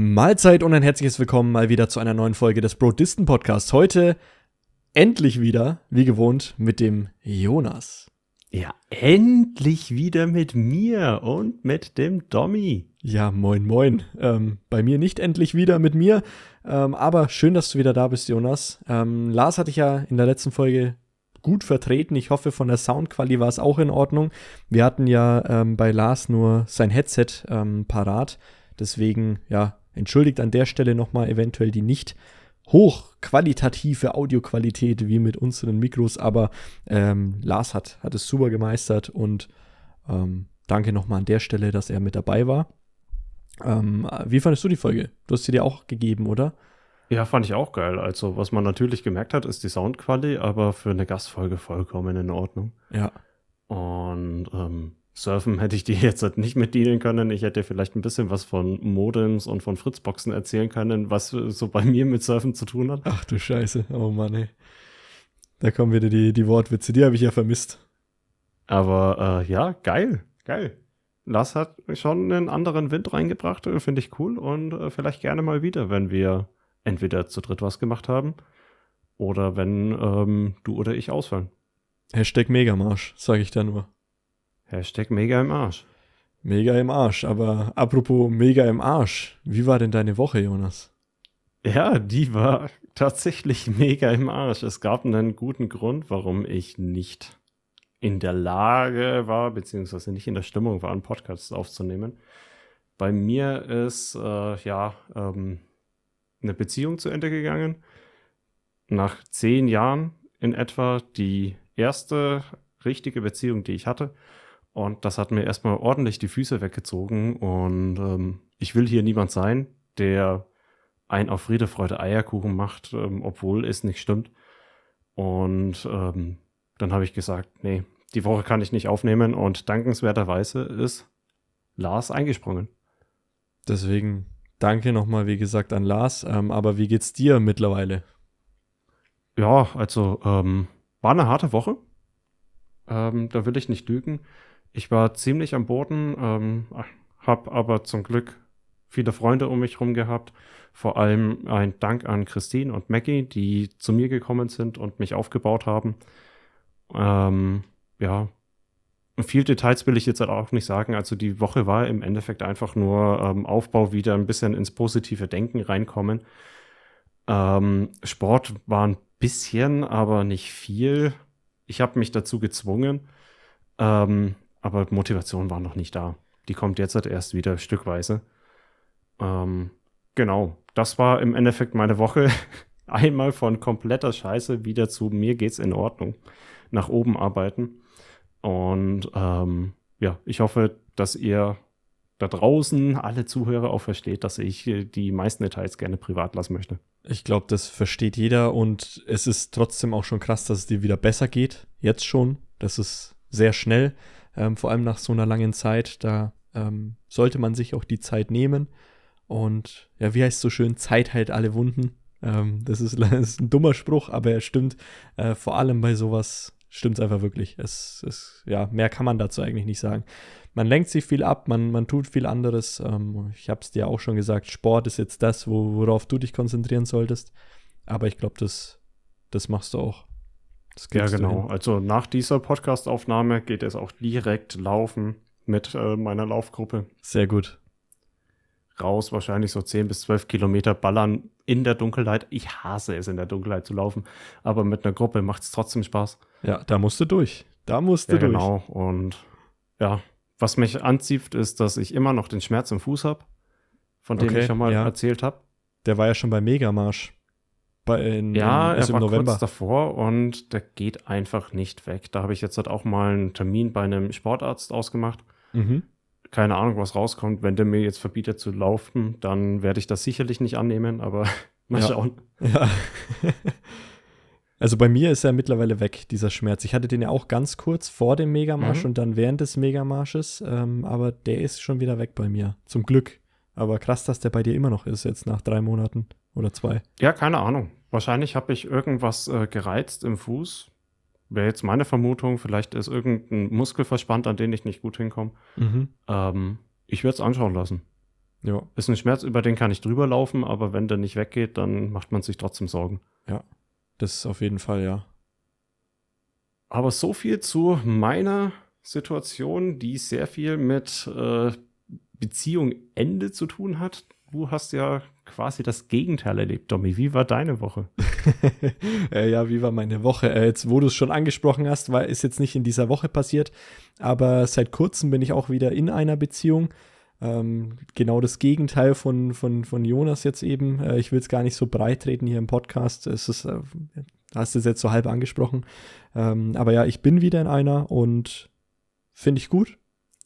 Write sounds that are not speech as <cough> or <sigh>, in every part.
Mahlzeit und ein herzliches Willkommen mal wieder zu einer neuen Folge des Brodisten Podcasts. Heute endlich wieder, wie gewohnt, mit dem Jonas. Ja, endlich wieder mit mir und mit dem Dommy. Ja, moin, moin. Ähm, bei mir nicht endlich wieder mit mir, ähm, aber schön, dass du wieder da bist, Jonas. Ähm, Lars hatte ich ja in der letzten Folge gut vertreten. Ich hoffe, von der Soundqualität war es auch in Ordnung. Wir hatten ja ähm, bei Lars nur sein Headset ähm, parat. Deswegen, ja, entschuldigt an der Stelle nochmal eventuell die nicht hochqualitative Audioqualität wie mit unseren Mikros, aber ähm, Lars hat, hat es super gemeistert und ähm, danke nochmal an der Stelle, dass er mit dabei war. Ähm, wie fandest du die Folge? Du hast sie dir auch gegeben, oder? Ja, fand ich auch geil. Also, was man natürlich gemerkt hat, ist die Soundqualität, aber für eine Gastfolge vollkommen in Ordnung. Ja. Und ähm, Surfen hätte ich dir <laughs> jetzt halt nicht mit dienen können. Ich hätte dir vielleicht ein bisschen was von Modems und von Fritzboxen erzählen können, was so bei mir mit Surfen zu tun hat. Ach du Scheiße, oh Mann, ey. Da kommen wieder die, die Wortwitze, die habe ich ja vermisst. Aber äh, ja, geil, geil. Lars hat schon einen anderen Wind reingebracht, äh, finde ich cool und äh, vielleicht gerne mal wieder, wenn wir entweder zu dritt was gemacht haben oder wenn ähm, du oder ich ausfallen. Hashtag Megamarsch, sage ich da nur. Hashtag mega im Arsch. Mega im Arsch. Aber apropos mega im Arsch, wie war denn deine Woche, Jonas? Ja, die war tatsächlich mega im Arsch. Es gab einen guten Grund, warum ich nicht in der Lage war, beziehungsweise nicht in der Stimmung war, einen Podcast aufzunehmen. Bei mir ist äh, ja ähm, eine Beziehung zu Ende gegangen. Nach zehn Jahren in etwa die erste richtige Beziehung, die ich hatte. Und das hat mir erstmal ordentlich die Füße weggezogen. Und ähm, ich will hier niemand sein, der ein auf Friede, Freude, Eierkuchen macht, ähm, obwohl es nicht stimmt. Und ähm, dann habe ich gesagt, nee, die Woche kann ich nicht aufnehmen. Und dankenswerterweise ist Lars eingesprungen. Deswegen danke nochmal, wie gesagt, an Lars. Ähm, aber wie geht's dir mittlerweile? Ja, also ähm, war eine harte Woche. Ähm, da will ich nicht lügen. Ich war ziemlich am Boden, ähm, habe aber zum Glück viele Freunde um mich herum gehabt. Vor allem ein Dank an Christine und Maggie, die zu mir gekommen sind und mich aufgebaut haben. Ähm, ja, viel Details will ich jetzt halt auch nicht sagen. Also die Woche war im Endeffekt einfach nur ähm, Aufbau, wieder ein bisschen ins positive Denken reinkommen. Ähm, Sport war ein bisschen, aber nicht viel. Ich habe mich dazu gezwungen. Ähm, aber Motivation war noch nicht da. Die kommt jetzt halt erst wieder stückweise. Ähm, genau, das war im Endeffekt meine Woche. <laughs> Einmal von kompletter Scheiße wieder zu mir geht's in Ordnung. Nach oben arbeiten. Und ähm, ja, ich hoffe, dass ihr da draußen alle Zuhörer auch versteht, dass ich die meisten Details gerne privat lassen möchte. Ich glaube, das versteht jeder und es ist trotzdem auch schon krass, dass es dir wieder besser geht. Jetzt schon. Das ist sehr schnell ähm, vor allem nach so einer langen Zeit. Da ähm, sollte man sich auch die Zeit nehmen. Und ja, wie heißt es so schön, Zeit heilt alle Wunden. Ähm, das, ist, <laughs> das, ist, ein dummer Spruch, aber er stimmt. Äh, vor allem bei sowas stimmt es einfach wirklich. Es, es, ja, mehr kann man dazu eigentlich nicht sagen. Man lenkt sich viel ab, man, man tut viel anderes. Ähm, ich habe es dir auch schon gesagt, Sport ist jetzt das, wo, worauf du dich konzentrieren solltest. Aber ich glaube, das, das machst du auch. Ja, genau. Also nach dieser Podcastaufnahme geht es auch direkt laufen mit äh, meiner Laufgruppe. Sehr gut. Raus, wahrscheinlich so 10 bis 12 Kilometer ballern in der Dunkelheit. Ich hasse es, in der Dunkelheit zu laufen, aber mit einer Gruppe macht es trotzdem Spaß. Ja, da musst du durch. Da musst du ja, durch. Genau. Und ja, was mich anzieht, ist, dass ich immer noch den Schmerz im Fuß habe, von dem okay, ich schon mal ja. erzählt habe. Der war ja schon bei Megamarsch. Bei, in, ja, in, also er war November. kurz davor und der geht einfach nicht weg. Da habe ich jetzt halt auch mal einen Termin bei einem Sportarzt ausgemacht. Mhm. Keine Ahnung, was rauskommt. Wenn der mir jetzt verbietet zu laufen, dann werde ich das sicherlich nicht annehmen, aber <laughs> mal ja. schauen. Ja. also bei mir ist er mittlerweile weg, dieser Schmerz. Ich hatte den ja auch ganz kurz vor dem Megamarsch mhm. und dann während des Megamarsches, ähm, aber der ist schon wieder weg bei mir. Zum Glück. Aber krass, dass der bei dir immer noch ist, jetzt nach drei Monaten oder zwei. Ja, keine Ahnung. Wahrscheinlich habe ich irgendwas äh, gereizt im Fuß. Wäre jetzt meine Vermutung. Vielleicht ist irgendein Muskel verspannt, an den ich nicht gut hinkomme. Mhm. Ähm, ich werde es anschauen lassen. Ja. Ist ein Schmerz, über den kann ich drüber laufen, aber wenn der nicht weggeht, dann macht man sich trotzdem Sorgen. Ja, das ist auf jeden Fall, ja. Aber so viel zu meiner Situation, die sehr viel mit äh, Beziehung Ende zu tun hat. Du hast ja quasi das Gegenteil erlebt, Domi. Wie war deine Woche? <laughs> äh, ja, wie war meine Woche? Äh, jetzt, wo du es schon angesprochen hast, war, ist jetzt nicht in dieser Woche passiert, aber seit kurzem bin ich auch wieder in einer Beziehung. Ähm, genau das Gegenteil von, von, von Jonas jetzt eben. Äh, ich will es gar nicht so breit treten hier im Podcast. Es ist, äh, hast du es jetzt so halb angesprochen. Ähm, aber ja, ich bin wieder in einer und finde ich gut.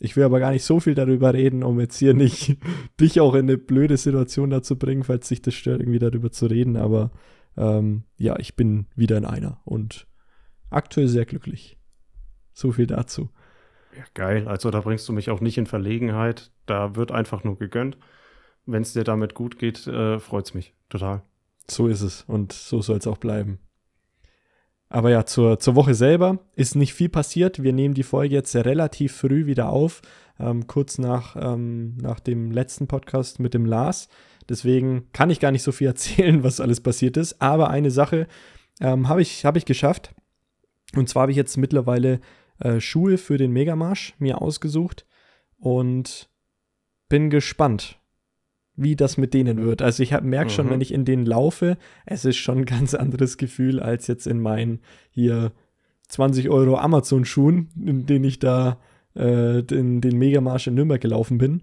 Ich will aber gar nicht so viel darüber reden, um jetzt hier nicht <laughs> dich auch in eine blöde Situation dazu bringen, falls sich das stört, irgendwie darüber zu reden. Aber ähm, ja, ich bin wieder in einer und aktuell sehr glücklich. So viel dazu. Ja, geil. Also da bringst du mich auch nicht in Verlegenheit. Da wird einfach nur gegönnt. Wenn es dir damit gut geht, äh, freut es mich total. So ist es und so soll es auch bleiben. Aber ja, zur, zur Woche selber ist nicht viel passiert. Wir nehmen die Folge jetzt relativ früh wieder auf, ähm, kurz nach, ähm, nach dem letzten Podcast mit dem Lars. Deswegen kann ich gar nicht so viel <laughs> erzählen, was alles passiert ist. Aber eine Sache ähm, habe ich, hab ich geschafft. Und zwar habe ich jetzt mittlerweile äh, Schuhe für den Megamarsch mir ausgesucht und bin gespannt, wie das mit denen wird. Also ich merke schon, mhm. wenn ich in denen laufe, es ist schon ein ganz anderes Gefühl als jetzt in meinen hier 20 Euro Amazon-Schuhen, in denen ich da äh, den, den Megamarsch in Nürnberg gelaufen bin.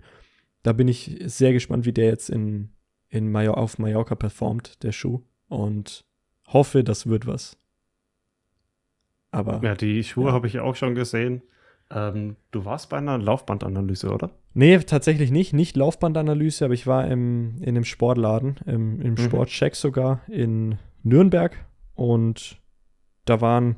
Da bin ich sehr gespannt, wie der jetzt in, in Major auf Mallorca performt, der Schuh. Und hoffe, das wird was. Aber. Ja, die Schuhe ja. habe ich auch schon gesehen. Ähm, du warst bei einer Laufbandanalyse, oder? Nee, tatsächlich nicht. Nicht Laufbandanalyse, aber ich war im, in einem Sportladen, im, im mhm. Sportcheck sogar in Nürnberg. Und da waren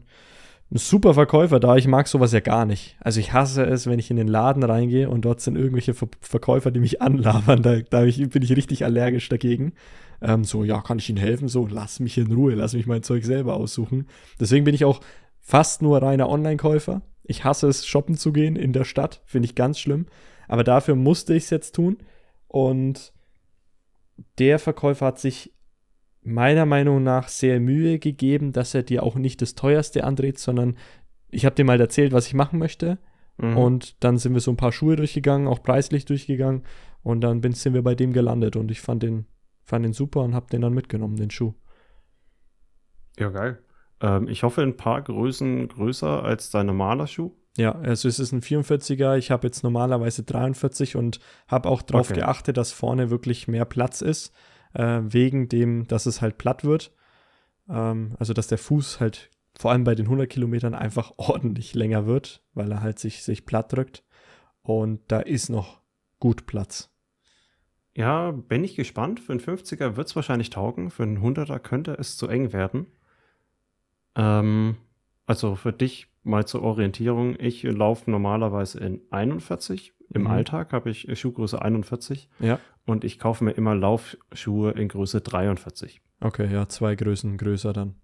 super Verkäufer da. Ich mag sowas ja gar nicht. Also ich hasse es, wenn ich in den Laden reingehe und dort sind irgendwelche Ver Verkäufer, die mich <laughs> anlabern. Da, da bin ich richtig allergisch dagegen. Ähm, so, ja, kann ich Ihnen helfen? So, lass mich in Ruhe, lass mich mein Zeug selber aussuchen. Deswegen bin ich auch fast nur reiner Online-Käufer. Ich hasse es, shoppen zu gehen in der Stadt. Finde ich ganz schlimm. Aber dafür musste ich es jetzt tun. Und der Verkäufer hat sich meiner Meinung nach sehr Mühe gegeben, dass er dir auch nicht das teuerste andreht, sondern ich habe dir mal erzählt, was ich machen möchte. Mhm. Und dann sind wir so ein paar Schuhe durchgegangen, auch preislich durchgegangen. Und dann bin, sind wir bei dem gelandet. Und ich fand den, fand den super und habe den dann mitgenommen, den Schuh. Ja, geil. Ähm, ich hoffe, ein paar Größen größer als dein normaler Schuh. Ja, also es ist ein 44er. Ich habe jetzt normalerweise 43 und habe auch darauf okay. geachtet, dass vorne wirklich mehr Platz ist, äh, wegen dem, dass es halt platt wird. Ähm, also, dass der Fuß halt vor allem bei den 100 Kilometern einfach <laughs> ordentlich länger wird, weil er halt sich, sich platt drückt. Und da ist noch gut Platz. Ja, bin ich gespannt. Für einen 50er wird es wahrscheinlich taugen. Für einen 100er könnte es zu eng werden. Ähm, also für dich mal zur Orientierung. Ich laufe normalerweise in 41. Im mhm. Alltag habe ich Schuhgröße 41. Ja. Und ich kaufe mir immer Laufschuhe in Größe 43. Okay, ja, zwei Größen größer dann.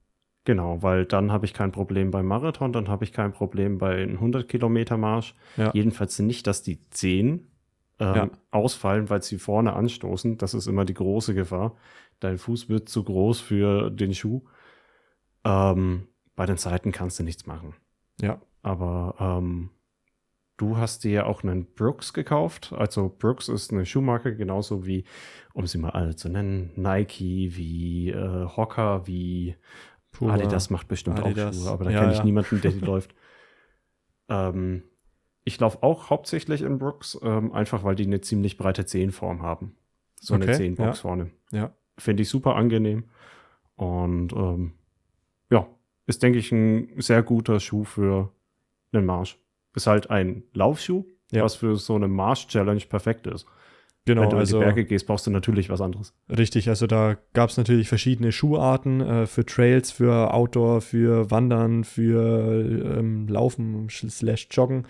Genau, weil dann habe ich kein Problem beim Marathon, dann habe ich kein Problem bei 100 Kilometer Marsch. Ja. Jedenfalls nicht, dass die 10 ähm, ja. ausfallen, weil sie vorne anstoßen. Das ist immer die große Gefahr. Dein Fuß wird zu groß für den Schuh. Ähm, bei den Seiten kannst du nichts machen. Ja. Aber ähm, du hast dir ja auch einen Brooks gekauft. Also Brooks ist eine Schuhmarke, genauso wie, um sie mal alle zu nennen, Nike, wie äh, Hocker, wie Pura, Adidas macht bestimmt Adidas. auch Schuhe, aber da ja, kenne ich ja. niemanden, der die <laughs> läuft. Ähm, ich laufe auch hauptsächlich in Brooks, ähm, einfach weil die eine ziemlich breite Zehenform haben. So okay, eine Zehenbox ja. vorne. Ja. Finde ich super angenehm. Und ähm, ist, denke ich, ein sehr guter Schuh für einen Marsch. Ist halt ein Laufschuh, ja. was für so eine Marsch-Challenge perfekt ist. Genau, Wenn du also, in die also Berge gehst, brauchst du natürlich was anderes. Richtig, also da gab es natürlich verschiedene Schuharten äh, für Trails, für Outdoor, für Wandern, für ähm, Laufen slash Joggen.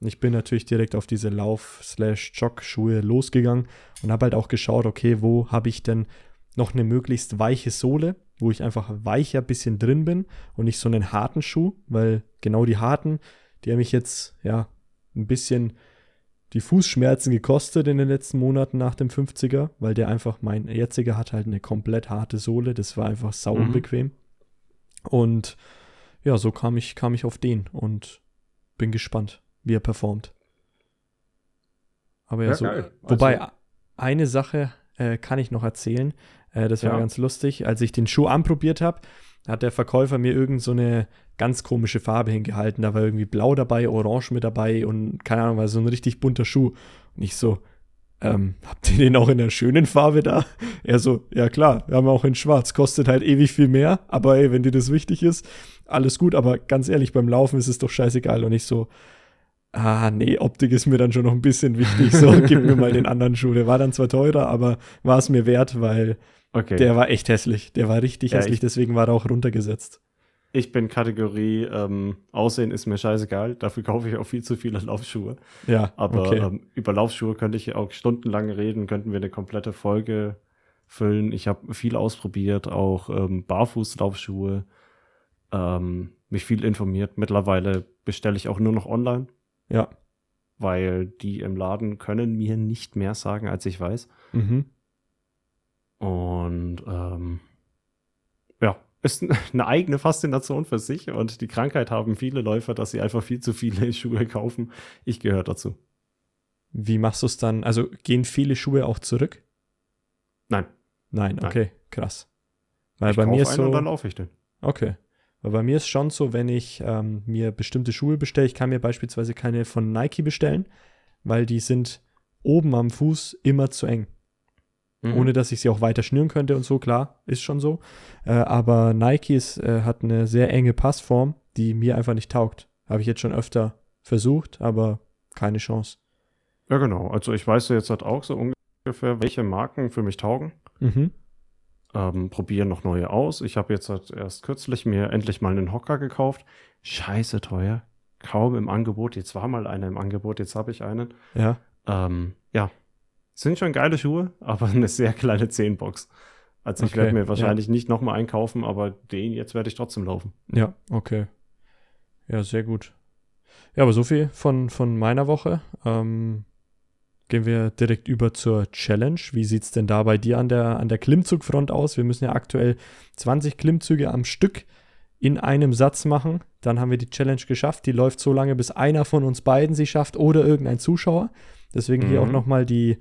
Ich bin natürlich direkt auf diese Lauf slash Jog-Schuhe losgegangen und habe halt auch geschaut, okay, wo habe ich denn noch eine möglichst weiche Sohle, wo ich einfach weicher bisschen drin bin und nicht so einen harten Schuh, weil genau die harten, die haben mich jetzt ja ein bisschen die Fußschmerzen gekostet in den letzten Monaten nach dem 50er, weil der einfach, mein jetziger hat halt eine komplett harte Sohle, das war einfach sau Mhm. unbequem. Und ja, so kam ich, kam ich auf den und bin gespannt, wie er performt. Aber ja, Ja, so. geil. Wobei, Also- eine Sache äh, kann ich noch erzählen. Äh, das war Ja. ganz lustig. Als ich den Schuh anprobiert habe, hat der Verkäufer mir irgend so eine ganz komische Farbe hingehalten. Da war irgendwie blau dabei, orange mit dabei und keine Ahnung, war so ein richtig bunter Schuh. Und ich so, ähm, habt ihr den auch in der schönen Farbe da? Er so, ja klar, wir haben auch in schwarz, kostet halt ewig viel mehr, aber ey, wenn dir das wichtig ist, alles gut, aber ganz ehrlich, beim Laufen ist es doch scheißegal und ich so, ah nee, Optik ist mir dann schon noch ein bisschen wichtig, so <laughs> gib mir mal den anderen Schuh. Der war dann zwar teurer, aber war es mir wert, weil Okay. der war echt hässlich, der war richtig Ja, hässlich, ich- deswegen war er auch runtergesetzt. ich bin Kategorie ähm, Aussehen ist mir scheißegal. Dafür kaufe ich auch viel zu viele Laufschuhe. Ja, Aber okay. ähm, über Laufschuhe könnte ich auch stundenlang reden, könnten wir eine komplette Folge füllen. Ich habe viel ausprobiert, auch ähm, Barfußlaufschuhe, ähm, mich viel informiert. Mittlerweile bestelle ich auch nur noch online, ja. weil die im Laden können mir nicht mehr sagen, als ich weiß. Mhm. Und ähm, ja, ist <laughs> eine eigene Faszination für sich und die Krankheit haben viele Läufer, dass sie einfach viel zu viele <laughs> Schuhe kaufen. Ich gehöre dazu. Wie machst du es dann? Also gehen viele Schuhe auch zurück? Nein, Nein, Nein. okay, krass. Weil ich bei mir ist so. und dann laufe ich den. Okay. Weil bei mir ist schon so, wenn ich ähm, mir bestimmte Schuhe bestelle, ich kann mir beispielsweise keine von Nike bestellen, weil die sind oben am Fuß immer zu eng. Mhm. Ohne dass ich sie auch weiter schnüren könnte und so, klar, ist schon so. Äh, aber Nike ist, äh, hat eine sehr enge Passform, die mir einfach nicht taugt. Habe ich jetzt schon öfter versucht, aber keine Chance. Ja, genau. Also ich weiß jetzt halt auch so ungefähr, welche Marken für mich taugen. Mhm. Ähm, probiere noch neue aus. Ich habe jetzt halt erst kürzlich mir endlich mal einen Hocker gekauft. Scheiße teuer. Kaum im Angebot. Jetzt war mal einer im Angebot, jetzt habe ich einen. Ja. Ähm, ja, sind schon geile Schuhe, <laughs> aber eine sehr kleine Zehnbox. Also ich Okay, werde mir ja. wahrscheinlich nicht nochmal einkaufen, aber den jetzt werde ich trotzdem laufen. Ja, okay. Ja, sehr gut. Ja, aber so viel von, von meiner Woche. Ähm, gehen wir direkt über zur Challenge. Wie sieht es denn da bei dir an der, an der Klimmzugfront aus? Wir müssen ja aktuell 20 Klimmzüge am Stück in einem Satz machen. Dann haben wir die Challenge geschafft. Die läuft so lange, bis einer von uns beiden sie schafft oder irgendein Zuschauer. Deswegen hier Mhm. auch nochmal die,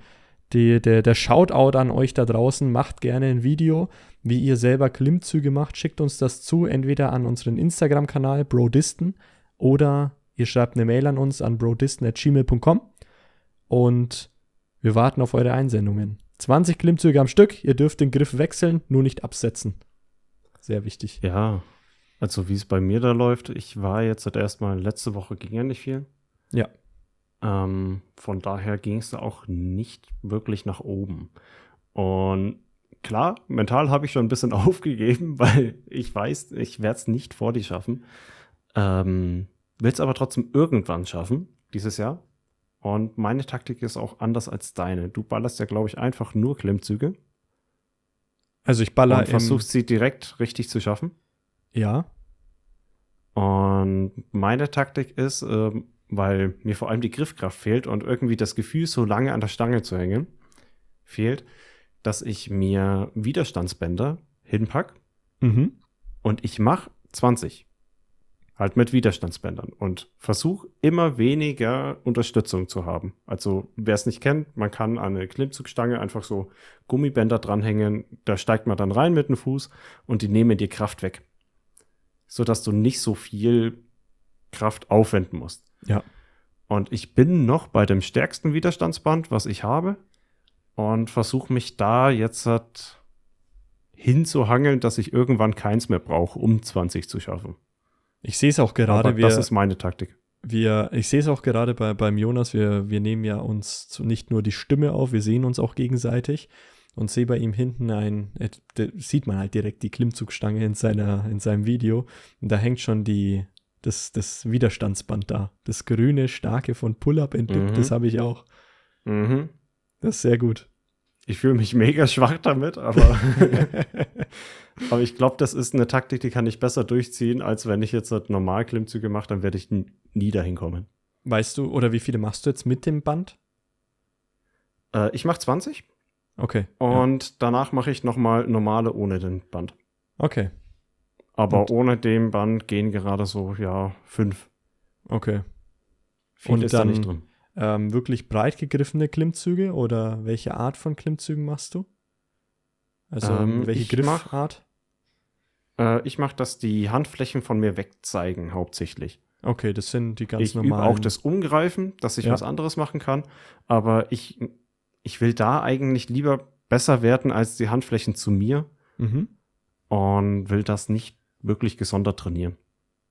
die, der, der Shoutout an euch da draußen. Macht gerne ein Video, wie ihr selber Klimmzüge macht. Schickt uns das zu, entweder an unseren Instagram-Kanal Brodisten oder ihr schreibt eine Mail an uns an brodisten.gmail.com und wir warten auf eure Einsendungen. 20 Klimmzüge am Stück, ihr dürft den Griff wechseln, nur nicht absetzen. Sehr wichtig. Ja, also wie es bei mir da läuft, ich war jetzt halt erstmal, letzte Woche ging ja nicht viel. Ja. Ähm, von daher ging es da auch nicht wirklich nach oben. Und klar, mental habe ich schon ein bisschen <laughs> aufgegeben, weil ich weiß, ich werde es nicht vor die schaffen. Ähm, Will es aber trotzdem irgendwann schaffen, dieses Jahr. Und meine Taktik ist auch anders als deine. Du ballerst ja, glaube ich, einfach nur Klimmzüge Also ich baller und versuchst sie direkt richtig zu schaffen. Ja. Und meine Taktik ist, ähm, weil mir vor allem die Griffkraft fehlt und irgendwie das Gefühl, so lange an der Stange zu hängen, fehlt, dass ich mir Widerstandsbänder hinpack Mhm. und ich mache 20. Halt mit Widerstandsbändern und versuche immer weniger Unterstützung zu haben. Also, wer es nicht kennt, man kann an eine Klimmzugstange einfach so Gummibänder dranhängen, da steigt man dann rein mit dem Fuß und die nehmen dir Kraft weg. Sodass du nicht so viel Kraft aufwenden musst. Ja. Und ich bin noch bei dem stärksten Widerstandsband, was ich habe, und versuche mich da jetzt halt hinzuhangeln, dass ich irgendwann keins mehr brauche, um 20 zu schaffen. Ich sehe es auch gerade, Aber das ist meine Taktik. wir, ich sehe es auch gerade bei, beim Jonas, wir, wir nehmen ja uns zu, nicht nur die Stimme auf, wir sehen uns auch gegenseitig und sehe bei ihm hinten ein, äh, da sieht man halt direkt die Klimmzugstange in, seiner, in seinem Video und da hängt schon die, das, das Widerstandsband da. Das grüne, starke von Pull-Up entdeckt, Mhm. das habe ich auch. Mhm. Das ist sehr gut. Ich fühle mich mega schwach damit, aber, <laughs> aber ich glaube, das ist eine Taktik, die kann ich besser durchziehen, als wenn ich jetzt halt normal Klimmzüge mache, dann werde ich nie dahin kommen. Weißt du, oder wie viele machst du jetzt mit dem Band? Äh, ich mache 20 Okay. und ja. danach mache ich nochmal normale ohne den Band. Okay. Aber und? ohne den Band gehen gerade so, ja, fünf. Okay. Viel und ist dann, da nicht drin. Ähm, wirklich breit gegriffene Klimmzüge oder welche Art von Klimmzügen machst du? Also ähm, welche Griffart? Mach, äh, ich mache, dass die Handflächen von mir wegzeigen, hauptsächlich. Okay, das sind die ganz ich normalen. Ich auch das Umgreifen, dass ich ja. was anderes machen kann. Aber ich, ich will da eigentlich lieber besser werden als die Handflächen zu mir. Mhm. Und will das nicht wirklich gesondert trainieren.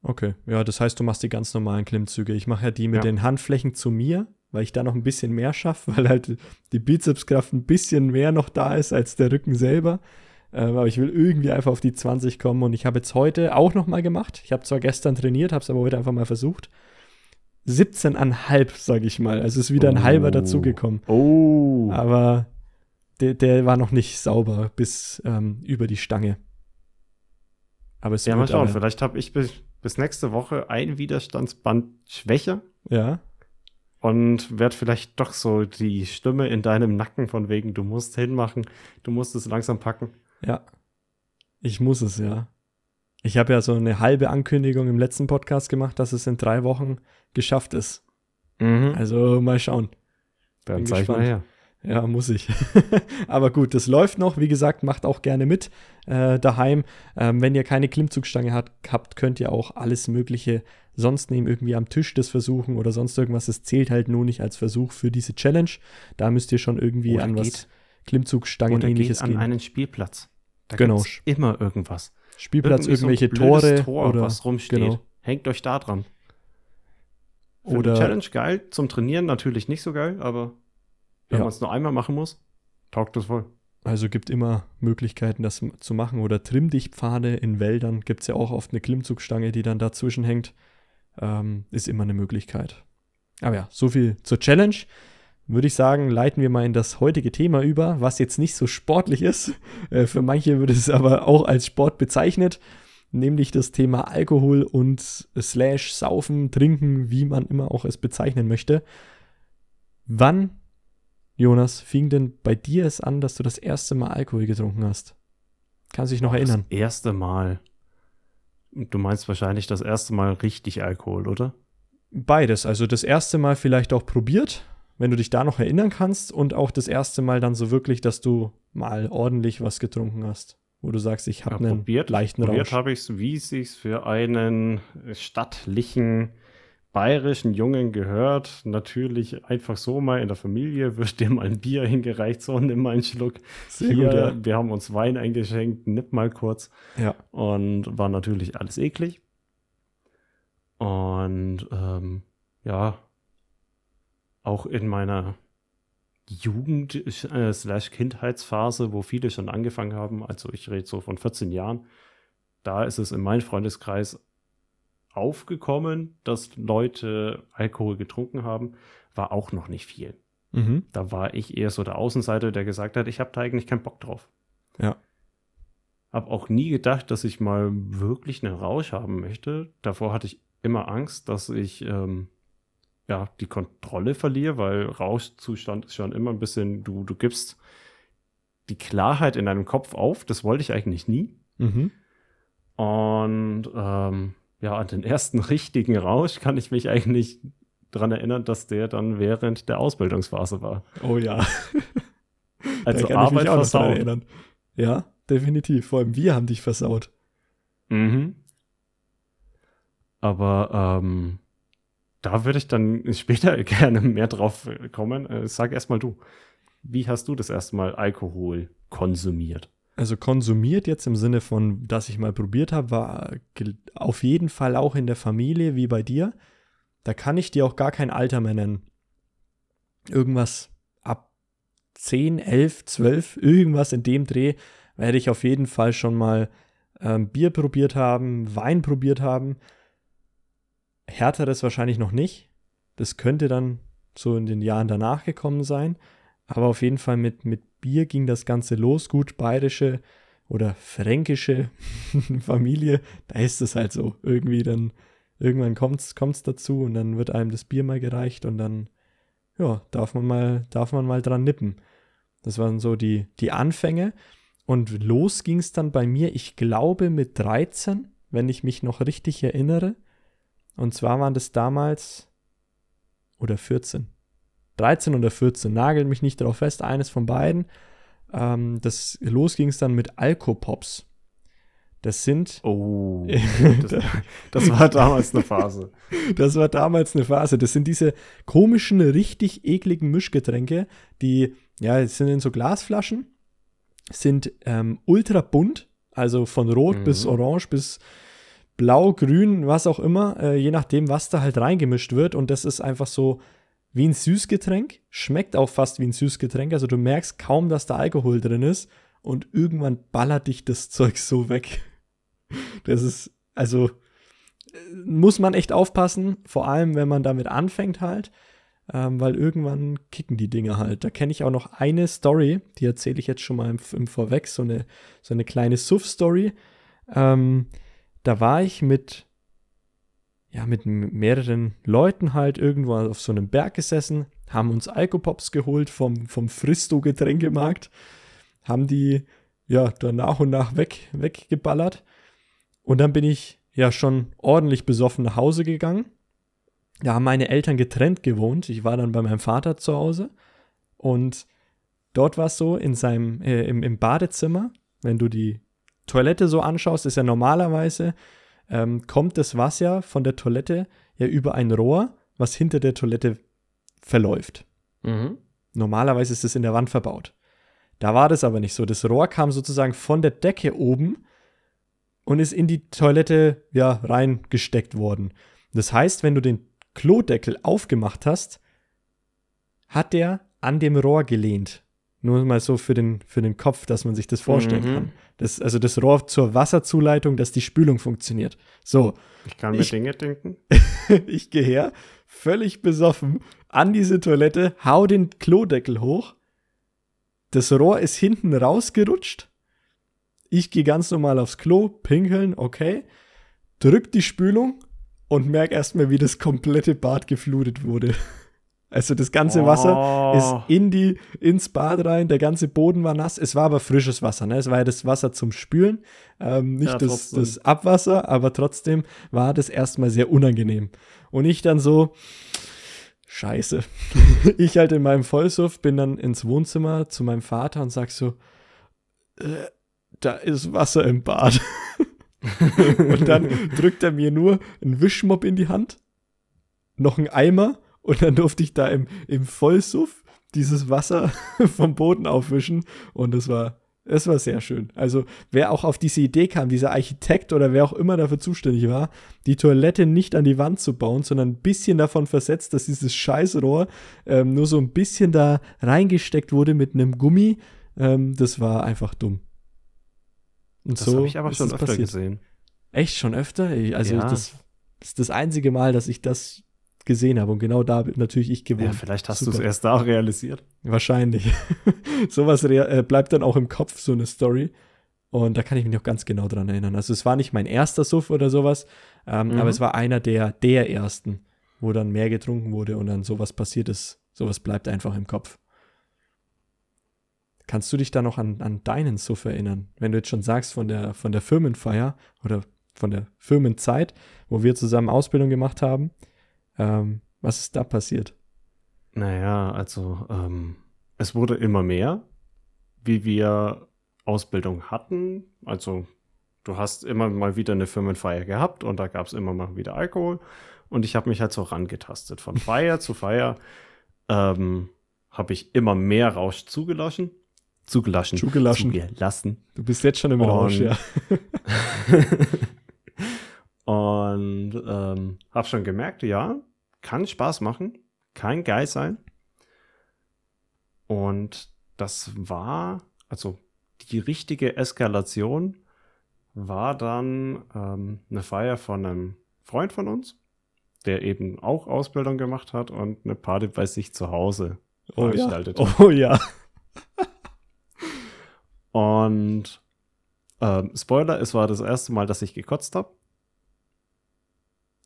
Okay, ja, das heißt, du machst die ganz normalen Klimmzüge. Ich mache ja die mit ja. den Handflächen zu mir, weil ich da noch ein bisschen mehr schaffe, <laughs> weil halt die Bizepskraft ein bisschen mehr noch da ist als der Rücken selber. Ähm, aber ich will irgendwie einfach auf die 20 kommen und ich habe jetzt heute auch noch mal gemacht. Ich habe zwar gestern trainiert, habe es aber heute einfach mal versucht. 17,5, sage ich mal. Also ist wieder ein oh. halber dazugekommen. Oh. Aber der, der war noch nicht sauber bis ähm, über die Stange. Aber es ja, mal schauen. Vielleicht habe ich bis, bis nächste Woche ein Widerstandsband schwächer. Ja. Und werde vielleicht doch so die Stimme in deinem Nacken von wegen, du musst hinmachen, du musst es langsam packen. Ja. Ich muss es, ja. Ich habe ja so eine halbe Ankündigung im letzten Podcast gemacht, dass es in drei Wochen geschafft ist. Mhm. Also mal schauen. Dann zeig mal her. Ja, muss ich. <laughs> Aber gut, das läuft noch. Wie gesagt, macht auch gerne mit äh, daheim. Ähm, wenn ihr keine Klimmzugstange hat, habt, könnt ihr auch alles Mögliche sonst nehmen, irgendwie am Tisch das versuchen oder sonst irgendwas. Es zählt halt nur nicht als Versuch für diese Challenge. Da müsst ihr schon irgendwie oder an was Klimmzugstangen ähnliches gehen. an einen Spielplatz. Da genau. immer irgendwas. Spielplatz, Irgendwie irgendwelche so Tore Tor, oder was rumsteht. Genau. Hängt euch da dran. Für oder Challenge geil, zum Trainieren natürlich nicht so geil, aber wenn ja. man es nur einmal machen muss, taugt das voll. Also gibt immer Möglichkeiten, das zu machen. Oder Trimmdichtpfade in Wäldern gibt es ja auch oft eine Klimmzugstange, die dann dazwischen hängt. Ähm, ist immer eine Möglichkeit. Aber ja, so viel zur Challenge würde ich sagen, leiten wir mal in das heutige Thema über, was jetzt nicht so sportlich ist. <laughs> Äh, für manche wird es aber auch als Sport bezeichnet, nämlich das Thema Alkohol und slash Saufen, Trinken, wie man immer auch es bezeichnen möchte. Wann, Jonas, fing denn bei dir es an, dass du das erste Mal Alkohol getrunken hast? Kannst du dich noch erinnern? Das erste Mal. Du meinst wahrscheinlich das erste Mal richtig Alkohol, oder? Beides. Also das erste Mal vielleicht auch probiert wenn du dich da noch erinnern kannst und auch das erste Mal dann so wirklich, dass du mal ordentlich was getrunken hast, wo du sagst, ich habe ja, einen probiert, leichten probiert Rausch. habe ich es, wie es sich für einen stattlichen bayerischen Jungen gehört. Natürlich einfach so mal in der Familie <laughs> wird dir mal ein Bier hingereicht, so nimm mal einen Schluck. Sehr Hier, gut, ja. wir haben uns Wein eingeschenkt, nipp mal kurz. Ja. Und war natürlich alles eklig. Und ähm, ja, auch in meiner Jugend- äh, slash Kindheitsphase, wo viele schon angefangen haben, also ich rede so von 14 Jahren, da ist es in meinem Freundeskreis aufgekommen, dass Leute Alkohol getrunken haben, war auch noch nicht viel. Mhm. Da war ich eher so der Außenseiter, der gesagt hat, ich habe da eigentlich keinen Bock drauf. Ja. Hab auch nie gedacht, dass ich mal wirklich einen Rausch haben möchte. Davor hatte ich immer Angst, dass ich ähm, ja, die Kontrolle verliere, weil Rauschzustand ist schon immer ein bisschen, du, du gibst die Klarheit in deinem Kopf auf. Das wollte ich eigentlich nie. Mhm. Und ähm, ja, an den ersten richtigen Rausch kann ich mich eigentlich daran erinnern, dass der dann während der Ausbildungsphase war. Oh ja. <laughs> also da kann Arbeit ich mich auch versaut. Erinnern. Ja, definitiv. Vor allem wir haben dich versaut. Mhm. Aber ähm, da würde ich dann später <laughs> gerne mehr drauf kommen. Äh, sag erstmal du. Wie hast du das erste Mal Alkohol konsumiert? Also konsumiert jetzt im Sinne von, dass ich mal probiert habe, war auf jeden Fall auch in der Familie wie bei dir. Da kann ich dir auch gar kein Alter mehr nennen. Irgendwas ab 10, 11, 12, irgendwas in dem Dreh werde ich auf jeden Fall schon mal ähm, Bier probiert haben, Wein probiert haben härteres wahrscheinlich noch nicht. Das könnte dann so in den Jahren danach gekommen sein. Aber auf jeden Fall mit, mit Bier ging das Ganze los. Gut, bayerische oder fränkische <laughs> Familie, da ist es halt so. Irgendwie dann, irgendwann kommt es dazu und dann wird einem das Bier mal gereicht und dann, ja, darf man mal, darf man mal dran nippen. Das waren so die, die Anfänge. Und los ging es dann bei mir, ich glaube, mit 13, wenn ich mich noch richtig erinnere. Und zwar waren das damals oder 14. 13 oder 14, nagelt mich nicht darauf fest, eines von beiden. Ähm, das los ging es dann mit Alkopops. Das sind. Oh. <laughs> das, das, war damals eine Phase. Das war damals eine Phase. Das sind diese komischen, richtig ekligen Mischgetränke, die, ja, sind in so Glasflaschen sind ähm, ultra bunt, also von rot mhm. bis orange bis blau, grün, was auch immer, äh, je nachdem, was da halt reingemischt wird. Und das ist einfach so wie ein Süßgetränk, schmeckt auch fast wie ein Süßgetränk. Also du merkst kaum, dass da Alkohol drin ist. Und irgendwann ballert dich das <laughs> Zeug so weg. Das ist, also, äh, muss man echt aufpassen, vor allem wenn man damit anfängt halt ähm, weil irgendwann kicken die Dinge halt. Da kenne ich auch noch eine Story, die erzähle ich jetzt schon mal im, im Vorweg, so eine, so eine kleine Suff-Story. Ähm, da war ich mit, ja, mit mehreren Leuten halt irgendwo auf so einem Berg gesessen, haben uns Alkopops geholt vom, vom Fristo-Getränkemarkt, haben die ja dann nach und nach weg, weggeballert. Und dann bin ich ja schon ordentlich besoffen nach Hause gegangen da haben meine Eltern getrennt gewohnt. Ich war dann bei meinem Vater zu Hause und dort war es so, in seinem, äh, im, im, Badezimmer, wenn du die Toilette so anschaust, ist ja normalerweise, ähm, kommt das Wasser von der Toilette ja über ein Rohr, was hinter der Toilette verläuft. Mhm. Normalerweise ist es in der Wand verbaut. Da war das aber nicht so. Das Rohr kam sozusagen von der Decke oben und ist in die Toilette ja reingesteckt worden. Das heißt, wenn du den Klodeckel aufgemacht hast, hat der an dem Rohr gelehnt. Nur mal so für den, für den Kopf, dass man sich das vorstellen mhm. kann. Das, also das Rohr zur Wasserzuleitung, dass die Spülung funktioniert. So. Ich kann mir ich, Dinge denken. <laughs> ich gehe her, völlig besoffen, an diese Toilette, hau den Klodeckel hoch. Das Rohr ist hinten rausgerutscht. Ich gehe ganz normal aufs Klo, pinkeln, okay. Drück die Spülung und merke erstmal, wie das komplette Bad geflutet wurde. Also das ganze Wasser oh. ist in die, ins Bad rein, der ganze Boden war nass. Es war aber frisches Wasser, ne? Es war ja das Wasser zum Spülen, ähm, nicht ja, das, das Abwasser, aber trotzdem war das erstmal sehr unangenehm. Und ich dann so, scheiße. <laughs> ich halt in meinem Vollsuff bin dann ins Wohnzimmer zu meinem Vater und sag so, äh, da ist Wasser im Bad. <laughs> und dann <laughs> drückt er mir nur einen Wischmopp in die Hand, noch einen Eimer und dann durfte ich da im, im Vollsuff dieses Wasser <laughs> vom Boden aufwischen und es war, es war sehr schön. Also wer auch auf diese Idee kam, dieser Architekt oder wer auch immer dafür zuständig war, die Toilette nicht an die Wand zu bauen, sondern ein bisschen davon versetzt, dass dieses Scheißrohr ähm, nur so ein bisschen da reingesteckt wurde mit einem Gummi, ähm, das war einfach dumm. Und das so habe ich aber schon öfter passiert. gesehen. Echt schon öfter? Also ja. das, das, ist das einzige Mal, dass ich das gesehen habe und genau da natürlich ich gewohnt. Ja, vielleicht hast du es erst da realisiert. Wahrscheinlich. <laughs> Sowas äh, bleibt dann auch im Kopf, so eine Story. Und da kann ich mich noch ganz genau dran erinnern. Also es war nicht mein erster Suff oder sowas, ähm, mhm. aber es war einer der, der ersten, wo dann mehr getrunken wurde und dann sowas passiert ist. Sowas bleibt einfach im Kopf. Kannst du dich da noch an, an deinen Suff erinnern? Wenn du jetzt schon sagst von der, von der Firmenfeier oder von der Firmenzeit, wo wir zusammen Ausbildung gemacht haben, ähm, was ist da passiert? Naja, also ähm, es wurde immer mehr, wie wir Ausbildung hatten. Also du hast immer mal wieder eine Firmenfeier gehabt und da gab es immer mal wieder Alkohol. Und ich habe mich halt so rangetastet. Von Feier zu Feier ähm, habe ich immer mehr Rausch zugelassen zugelassen. Zugelassen. Zugelassen. Du bist jetzt schon im Rausch, ja. <laughs> und ähm, habe schon gemerkt, ja, kann Spaß machen, kein Geil sein. Und das war, also die richtige Eskalation war dann ähm, eine Feier von einem Freund von uns, der eben auch Ausbildung gemacht hat und eine Party bei sich zu Hause oh veranstaltet ja. Oh ja. Und ähm, Spoiler, es war das erste Mal, dass ich gekotzt habe.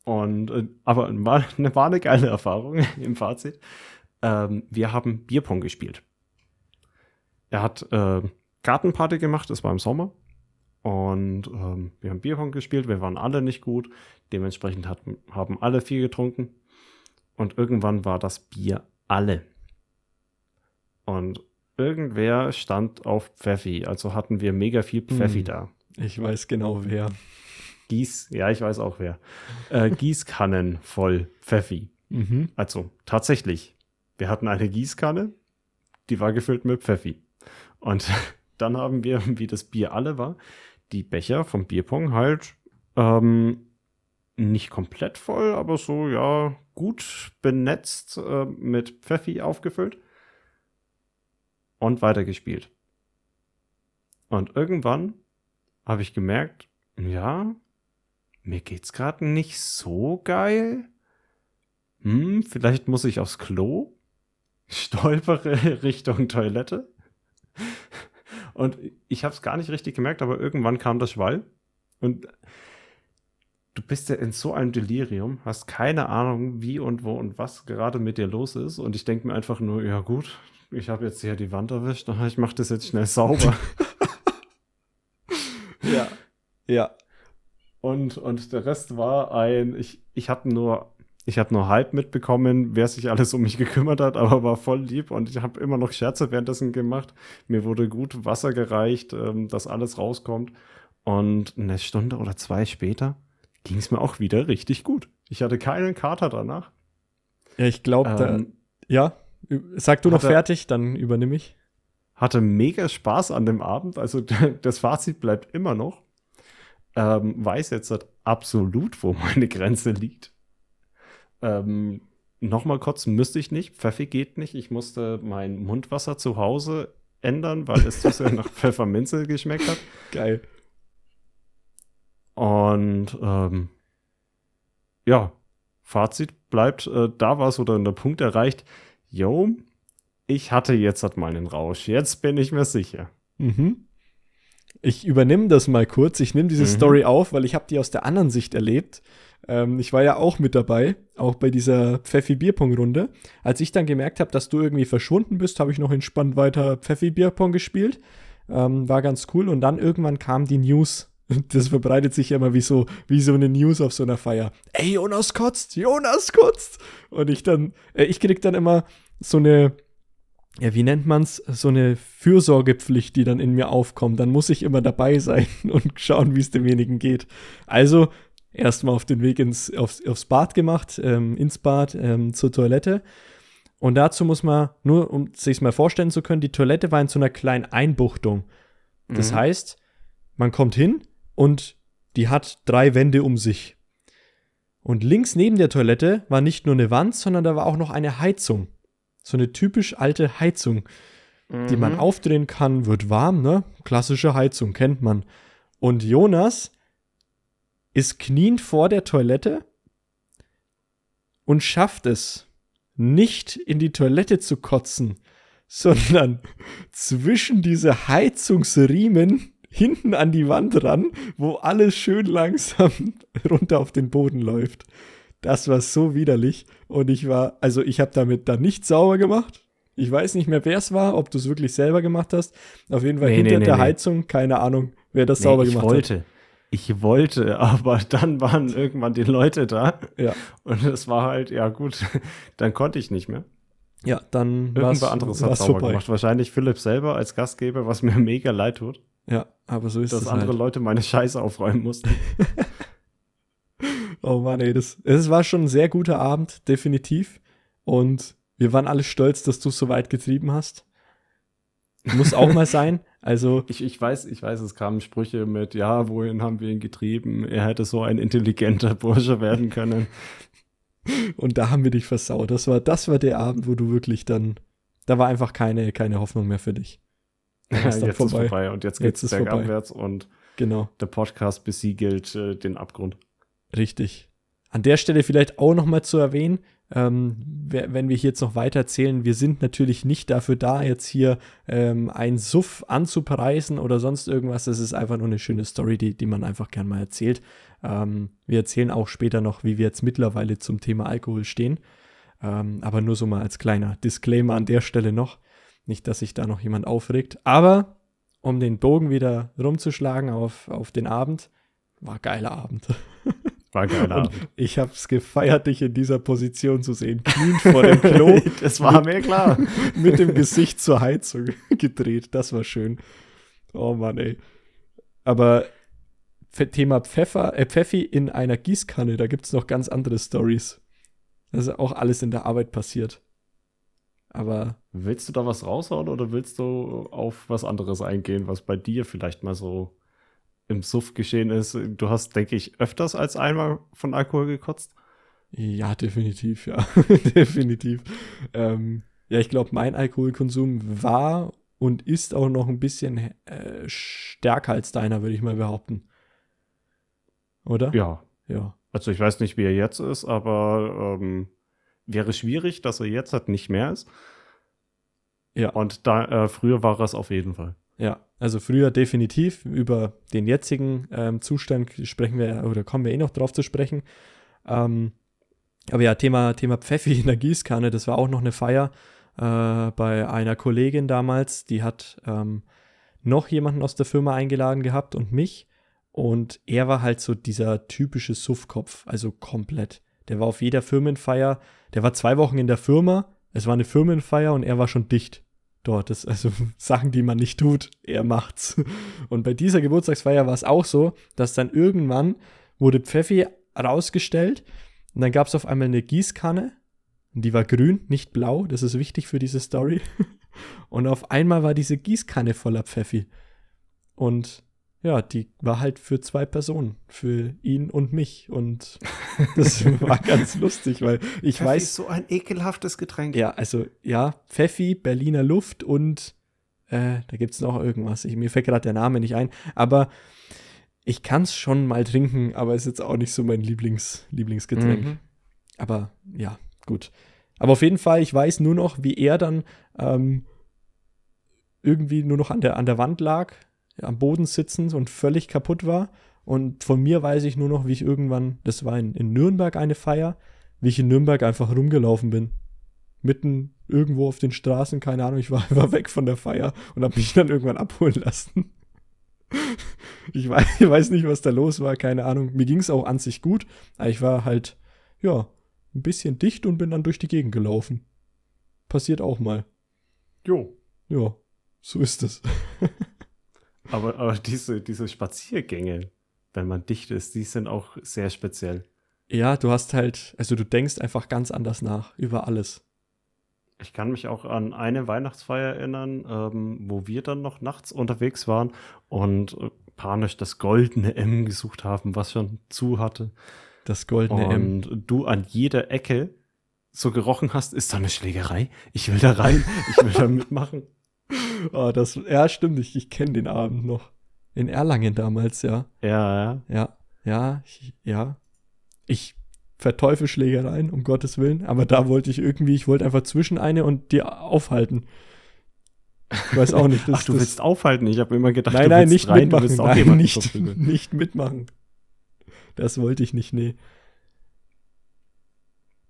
Und äh, aber war eine, <laughs> war eine geile Erfahrung <laughs> im Fazit. ähm, wir haben Bierpong gespielt. Er hat äh, Gartenparty gemacht, es war im Sommer. Und ähm, wir haben Bierpong gespielt, wir waren alle nicht gut. Dementsprechend hat, haben alle viel getrunken. Und irgendwann war das Bier alle. Und irgendwer stand auf Pfeffi, also hatten wir mega viel Pfeffi Hm. da. Ich weiß genau wer. Gieß, ja, ich weiß auch wer. Äh, Gießkannen voll Pfeffi. Mhm. Also tatsächlich, wir hatten eine Gießkanne, die war gefüllt mit Pfeffi. Und <laughs> dann haben wir, wie das Bier alle war, die Becher vom Bierpong halt ähm, nicht komplett voll, aber so, ja, gut benetzt äh, mit Pfeffi aufgefüllt und weitergespielt. Und irgendwann habe ich gemerkt, ja, mir geht's gerade nicht so geil. Hm, vielleicht muss ich aufs Klo. Stolpere <laughs> Richtung Toilette. Und ich habe es gar nicht richtig gemerkt, aber irgendwann kam der Schwall. Und du bist ja in so einem Delirium, hast keine Ahnung, wie und wo und was gerade mit dir los ist. Und ich denke mir einfach nur, ja gut, ich habe jetzt hier die Wand erwischt, <laughs> ich mache das jetzt schnell sauber. <laughs> Ja. Ja. Und, und der Rest war ein, ich, ich habe nur, ich habe nur halb mitbekommen, wer sich alles um mich gekümmert hat, aber war voll lieb und ich habe immer noch Scherze währenddessen gemacht. Mir wurde gut Wasser gereicht, ähm, dass alles rauskommt. Und eine Stunde oder zwei später ging es mir auch wieder richtig gut. Ich hatte keinen Kater danach. Ja, ich glaube. Ähm, Ja. Sag du noch er- fertig, dann übernehme ich. hatte mega Spaß an dem Abend. Also <laughs> das Fazit bleibt immer noch. Ähm, weiß jetzt halt absolut, wo meine Grenze liegt. Ähm, Nochmal kurz, müsste ich nicht. Pfeffi geht nicht. Ich musste mein Mundwasser zu Hause ändern, weil es zu sehr nach <laughs> Pfefferminze geschmeckt hat. Geil. Und ähm, ja, Fazit bleibt, äh, da war so dann der Punkt erreicht, yo, ich hatte jetzt halt mal einen Rausch. Jetzt bin ich mir sicher. Mhm. Ich übernehme das mal kurz. Ich nehme diese Mhm. Story auf, weil ich habe die aus der anderen Sicht erlebt. Ähm, ich war ja auch mit dabei, auch bei dieser Pfeffi-Bierpong-Runde. Als ich dann gemerkt habe, dass du irgendwie verschwunden bist, habe ich noch entspannt weiter Pfeffi-Bierpong gespielt. Ähm, war ganz cool. Und dann irgendwann kam die News. <laughs> Das verbreitet sich ja immer wie so, wie so eine News auf so einer Feier. Ey, Jonas kotzt, Jonas kotzt. Und ich dann, äh, ich krieg dann immer so eine, ja, wie nennt man's, so eine Fürsorgepflicht, die dann in mir aufkommt. Dann muss ich immer dabei sein <laughs> und schauen, wie es demjenigen geht. Also erstmal auf den Weg ins, aufs, aufs Bad gemacht, ähm, ins Bad, ähm, zur Toilette. Und dazu muss man, nur um sich mal vorstellen zu können, die Toilette war in so einer kleinen Einbuchtung. Das Mhm. heißt, man kommt hin und die hat drei Wände um sich. Und links neben der Toilette war nicht nur eine Wand, sondern da war auch noch eine Heizung. So eine typisch alte Heizung, die man Mhm. aufdrehen kann, wird warm, ne? Klassische Heizung, kennt man. Und Jonas ist kniend vor der Toilette und schafft es, nicht in die Toilette zu kotzen, <laughs> sondern zwischen diese Heizungsriemen hinten an die Wand ran, wo alles schön langsam <laughs> runter auf den Boden läuft. Das war so widerlich und ich war, also ich habe damit dann nicht sauber gemacht. Ich weiß nicht mehr, wer es war, ob du es wirklich selber gemacht hast. Auf jeden Fall Nee, hinter nee, der nee. Heizung, keine Ahnung, wer das sauber ich gemacht wollte. Ich wollte, aber <laughs> dann waren irgendwann die Leute da. hat. Ja, Und es war halt, ja gut, <laughs> dann konnte ich nicht mehr. ja dann Irgendwer anderes hat sauber vorbei. gemacht. Wahrscheinlich Philipp selber als Gastgeber, was mir <laughs> mega leid tut, Ja, aber so ist dass es andere halt. Leute meine Scheiße aufräumen mussten. Oh Mann, ey, das, es war schon ein sehr guter Abend, definitiv. Und wir waren alle stolz, dass du es so weit getrieben hast. Muss auch mal sein. <laughs> Also, Ich, ich weiß, ich weiß, es kamen Sprüche mit, ja, wohin haben wir ihn getrieben? Er hätte so ein intelligenter <laughs> Bursche werden können. und da haben wir dich versaut. Das war, das war der Abend, wo du wirklich dann, da war einfach keine, keine Hoffnung mehr für dich. <laughs> Ja, jetzt ist vorbei und jetzt Jetzt geht's vorbei. bergabwärts und Genau. der Podcast besiegelt äh, den Abgrund. Richtig. An der Stelle vielleicht auch noch mal zu erwähnen, ähm, wenn wir hier jetzt noch weiter erzählen, wir sind natürlich nicht dafür da, jetzt hier ähm, einen Suff anzupreisen oder sonst irgendwas. Das ist einfach nur eine schöne Story, die, die man einfach gern mal erzählt. Ähm, wir erzählen auch später noch, wie wir jetzt mittlerweile zum Thema Alkohol stehen. Ähm, aber nur so mal als kleiner Disclaimer an der Stelle noch. Nicht, dass sich da noch jemand aufregt. Aber um den Bogen wieder rumzuschlagen auf, auf den Abend, war geiler Abend. <laughs> War geiler Abend. Ich habe es gefeiert, dich in dieser Position zu sehen. Kniend vor dem Klo. <laughs> das war mir klar. <laughs> mit dem Gesicht zur Heizung <laughs> gedreht. Das war schön. Oh Mann, ey. Aber Thema Pfeffer, äh, Pfeffi in einer Gießkanne, da gibt es noch ganz andere Stories. Das ist auch alles in der Arbeit passiert. Aber. Willst du da was raushauen oder willst du auf was anderes eingehen, was bei dir vielleicht mal so im Suff geschehen ist? Du hast, denke ich, öfters als einmal von Alkohol gekotzt. Ja, definitiv, ja. <laughs> definitiv. Ähm, ja, ich glaube, mein Alkoholkonsum war und ist auch noch ein bisschen äh, stärker als deiner, würde ich mal behaupten. Oder? Ja. Ja. Also ich weiß nicht, wie er jetzt ist, aber ähm, wäre schwierig, dass er jetzt halt nicht mehr ist. Ja. Und da äh, früher war es auf jeden Fall. Ja, also früher definitiv. Über den jetzigen ähm, Zustand sprechen wir oder kommen wir eh noch drauf zu sprechen. Ähm, aber ja, Thema, Thema Pfeffi in der Gießkanne, das war auch noch eine Feier äh, bei einer Kollegin damals. Die hat ähm, noch jemanden aus der Firma eingeladen gehabt und mich. Und er war halt so dieser typische Suffkopf, also komplett. Der war auf jeder Firmenfeier, der war zwei Wochen in der Firma, es war eine Firmenfeier und er war schon dicht dort. Das also <laughs> Sachen, die man nicht tut, er macht's. Und bei dieser Geburtstagsfeier war es auch so, dass dann irgendwann wurde Pfeffi rausgestellt und dann gab es auf einmal eine Gießkanne die war grün, nicht blau. Das ist wichtig für diese Story. <laughs> Und auf einmal war diese Gießkanne voller Pfeffi. Und ja, die war halt für zwei Personen, für ihn und mich. Und <laughs> das war ganz lustig, weil ich Pfeffi weiß. ist so ein ekelhaftes Getränk. Ja, also ja, Pfeffi, Berliner Luft und äh, da gibt es noch irgendwas. Ich, mir fällt gerade der Name nicht ein. Aber ich kann es schon mal trinken, aber ist jetzt auch nicht so mein Lieblings, Lieblingsgetränk. Mhm. Aber ja, gut. Aber auf jeden Fall, ich weiß nur noch, wie er dann ähm, irgendwie nur noch an der, an der Wand lag, am Boden sitzend und völlig kaputt war. Und von mir weiß ich nur noch, wie ich irgendwann, das war in, in Nürnberg eine Feier, wie ich in Nürnberg einfach rumgelaufen bin. Mitten irgendwo auf den Straßen, keine Ahnung, ich war <laughs> einfach weg von der Feier und habe mich dann irgendwann abholen lassen. <laughs> Ich weiß, ich weiß nicht, was da los war, keine Ahnung. Mir ging es auch an sich gut, aber ich war halt, ja, ein bisschen dicht und bin dann durch die Gegend gelaufen. Passiert auch mal. Jo. Ja, so ist es. <laughs> Aber, aber diese, diese Spaziergänge, wenn man dicht ist, die sind auch sehr speziell. Ja, du hast halt, also du denkst einfach ganz anders nach über alles. Ich kann mich auch an eine Weihnachtsfeier erinnern, ähm, wo wir dann noch nachts unterwegs waren und äh, panisch das goldene M gesucht haben, was schon zu hatte. Das goldene M. Und du an jeder Ecke so gerochen hast, ist da eine Schlägerei? Ich will da rein, ich will da <laughs> mitmachen. Oh, <laughs> das, ja, stimmt, ich, ich kenne den Abend noch. In Erlangen damals, ja. Ja, ja. Ja, ja, ich, ja. Ich verteufel Schlägereien, um Gottes Willen, aber da wollte ich irgendwie, ich wollte einfach zwischen eine und die aufhalten. Ich weiß auch nicht. <laughs> Das, Ach, du willst aufhalten? Ich habe immer gedacht, Nein, du nein, willst nicht rein, du mitmachen. willst auch Nein, jemanden nicht, verprügeln. <laughs> nicht mitmachen. Das wollte ich nicht, nee.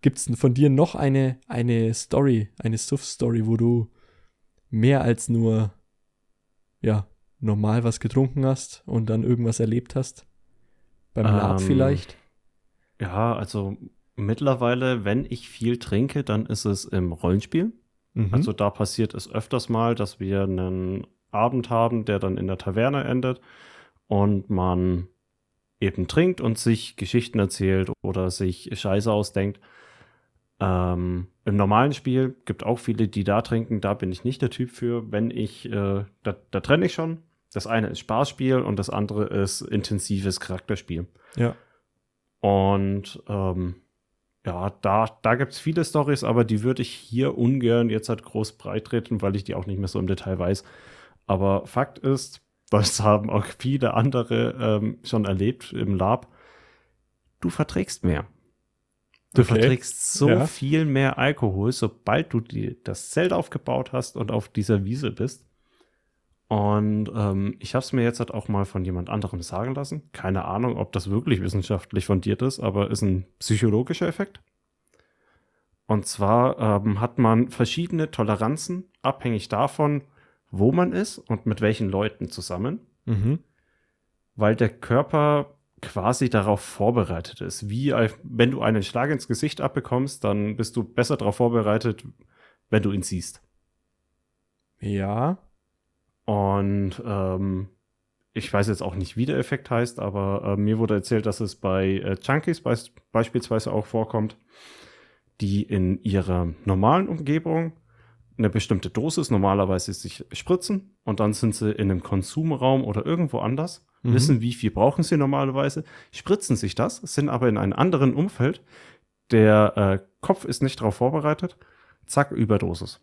Gibt es von dir noch eine, eine Story, eine Suff-Story, wo du mehr als nur, ja, normal was getrunken hast und dann irgendwas erlebt hast? Beim Lab Ähm, vielleicht? Ja, also mittlerweile, wenn ich viel trinke, dann ist es im Rollenspiel. Mhm. Also da passiert es öfters mal, dass wir einen Abend haben, der dann in der Taverne endet und man eben trinkt und sich Geschichten erzählt oder sich Scheiße ausdenkt. Ähm, Im normalen Spiel gibt auch viele, die da trinken. Da bin ich nicht der Typ für. Wenn ich, äh, da, da trenne ich schon. Das eine ist Spaßspiel und das andere ist intensives Charakterspiel. ja. Und ähm, ja, da, da gibt es viele Stories, aber die würde ich hier ungern jetzt halt groß breit treten, weil ich die auch nicht mehr so im Detail weiß. Aber Fakt ist, das haben auch viele andere ähm, schon erlebt im Lab, du verträgst mehr. Du Okay. verträgst so Ja. viel mehr Alkohol, sobald du die, das Zelt aufgebaut hast und auf dieser Wiese bist. Und ähm, ich habe es mir jetzt halt auch mal von jemand anderem sagen lassen. Keine Ahnung, ob das wirklich wissenschaftlich fundiert ist, aber ist ein psychologischer Effekt. Und zwar ähm, hat man verschiedene Toleranzen, abhängig davon, wo man ist und mit welchen Leuten zusammen, Mhm. weil der Körper quasi darauf vorbereitet ist. Wie wenn du einen Schlag ins Gesicht abbekommst, dann bist du besser darauf vorbereitet, wenn du ihn siehst. Ja. Und ähm, ich weiß jetzt auch nicht, wie der Effekt heißt, aber äh, mir wurde erzählt, dass es bei äh, Junkies beis beispielsweise auch vorkommt, die in ihrer normalen Umgebung eine bestimmte Dosis normalerweise sich spritzen und dann sind sie in einem Konsumraum oder irgendwo anders, Mhm. wissen, wie viel brauchen sie normalerweise, spritzen sich das, sind aber in einem anderen Umfeld. Der äh, Kopf ist nicht darauf vorbereitet. Zack, Überdosis.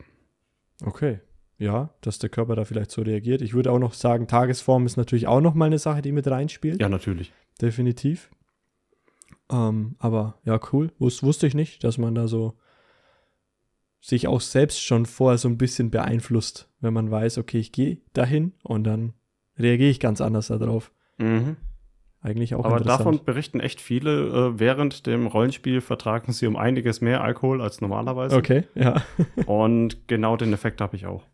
Okay. Ja, dass der Körper da vielleicht so reagiert. Ich würde auch noch sagen, Tagesform ist natürlich auch noch mal eine Sache, die mit reinspielt. Ja, natürlich. Definitiv. Ähm, aber ja, cool. Wus wusste ich nicht, dass man da so sich auch selbst schon vorher so ein bisschen beeinflusst, wenn man weiß, okay, ich gehe dahin und dann reagiere ich ganz anders darauf. Mhm. Eigentlich auch Aber davon berichten echt viele, äh, während dem Rollenspiel vertragen sie um einiges mehr Alkohol als normalerweise. Okay, ja. <laughs> Und genau den Effekt habe ich auch.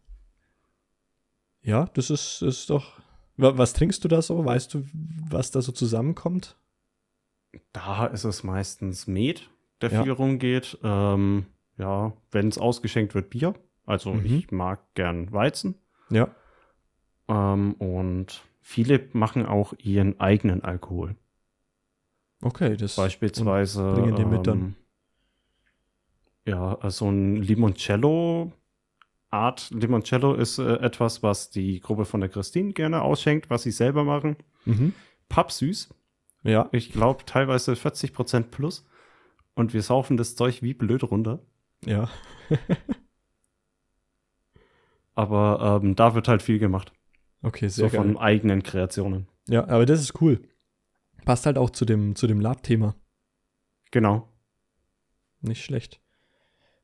Ja, das ist, ist doch. Wa- Was trinkst du da so? Weißt du, was da so zusammenkommt? Da ist es meistens Met, der Ja. viel rumgeht. Ähm, ja, wenn es ausgeschenkt wird, Bier. Also Mhm. ich mag gern Weizen. Ja. Ähm, und viele machen auch ihren eigenen Alkohol. Okay, das. Beispielsweise. bringen den mit dann? ähm, Ja, so ein Limoncello. Art Limoncello ist äh, etwas, was die Gruppe von der Christine gerne ausschenkt, was sie selber machen. Mhm. Pappsüß. Ja. Ich glaube teilweise 40% plus. Und wir saufen das Zeug wie blöd runter. Ja. <laughs> Aber ähm, da wird halt viel gemacht. Okay, So sehr geil. von eigenen Kreationen. Ja, aber das ist cool. Passt halt auch zu dem, zu dem Lab-Thema. Genau. Nicht schlecht.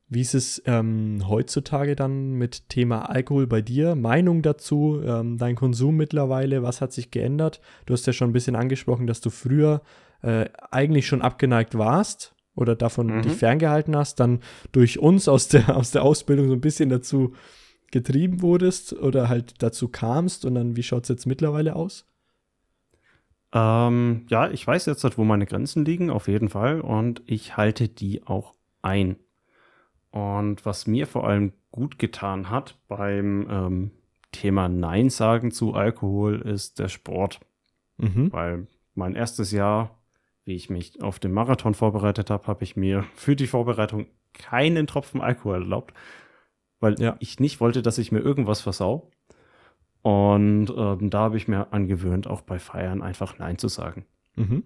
Wie ist es ähm, heutzutage dann mit Thema Alkohol bei dir? Meinung dazu, ähm, dein Konsum mittlerweile, was hat sich geändert? Du hast ja schon ein bisschen angesprochen, dass du früher äh, eigentlich schon abgeneigt warst oder davon Mhm. dich ferngehalten hast, dann durch uns aus der, aus der Ausbildung so ein bisschen dazu getrieben wurdest oder halt dazu kamst und dann, wie schaut es jetzt mittlerweile aus? Ähm, ja, ich weiß jetzt, halt, wo meine Grenzen liegen, auf jeden Fall. Und ich halte die auch ein. Und was mir vor allem gut getan hat beim ähm, Thema Nein sagen zu Alkohol, ist der Sport. Mhm. Weil mein erstes Jahr, wie ich mich auf den Marathon vorbereitet habe, habe ich mir für die Vorbereitung keinen Tropfen Alkohol erlaubt, weil Ja. ich nicht wollte, dass ich mir irgendwas versau. Und ähm, da habe ich mir angewöhnt, auch bei Feiern einfach Nein zu sagen. Mhm.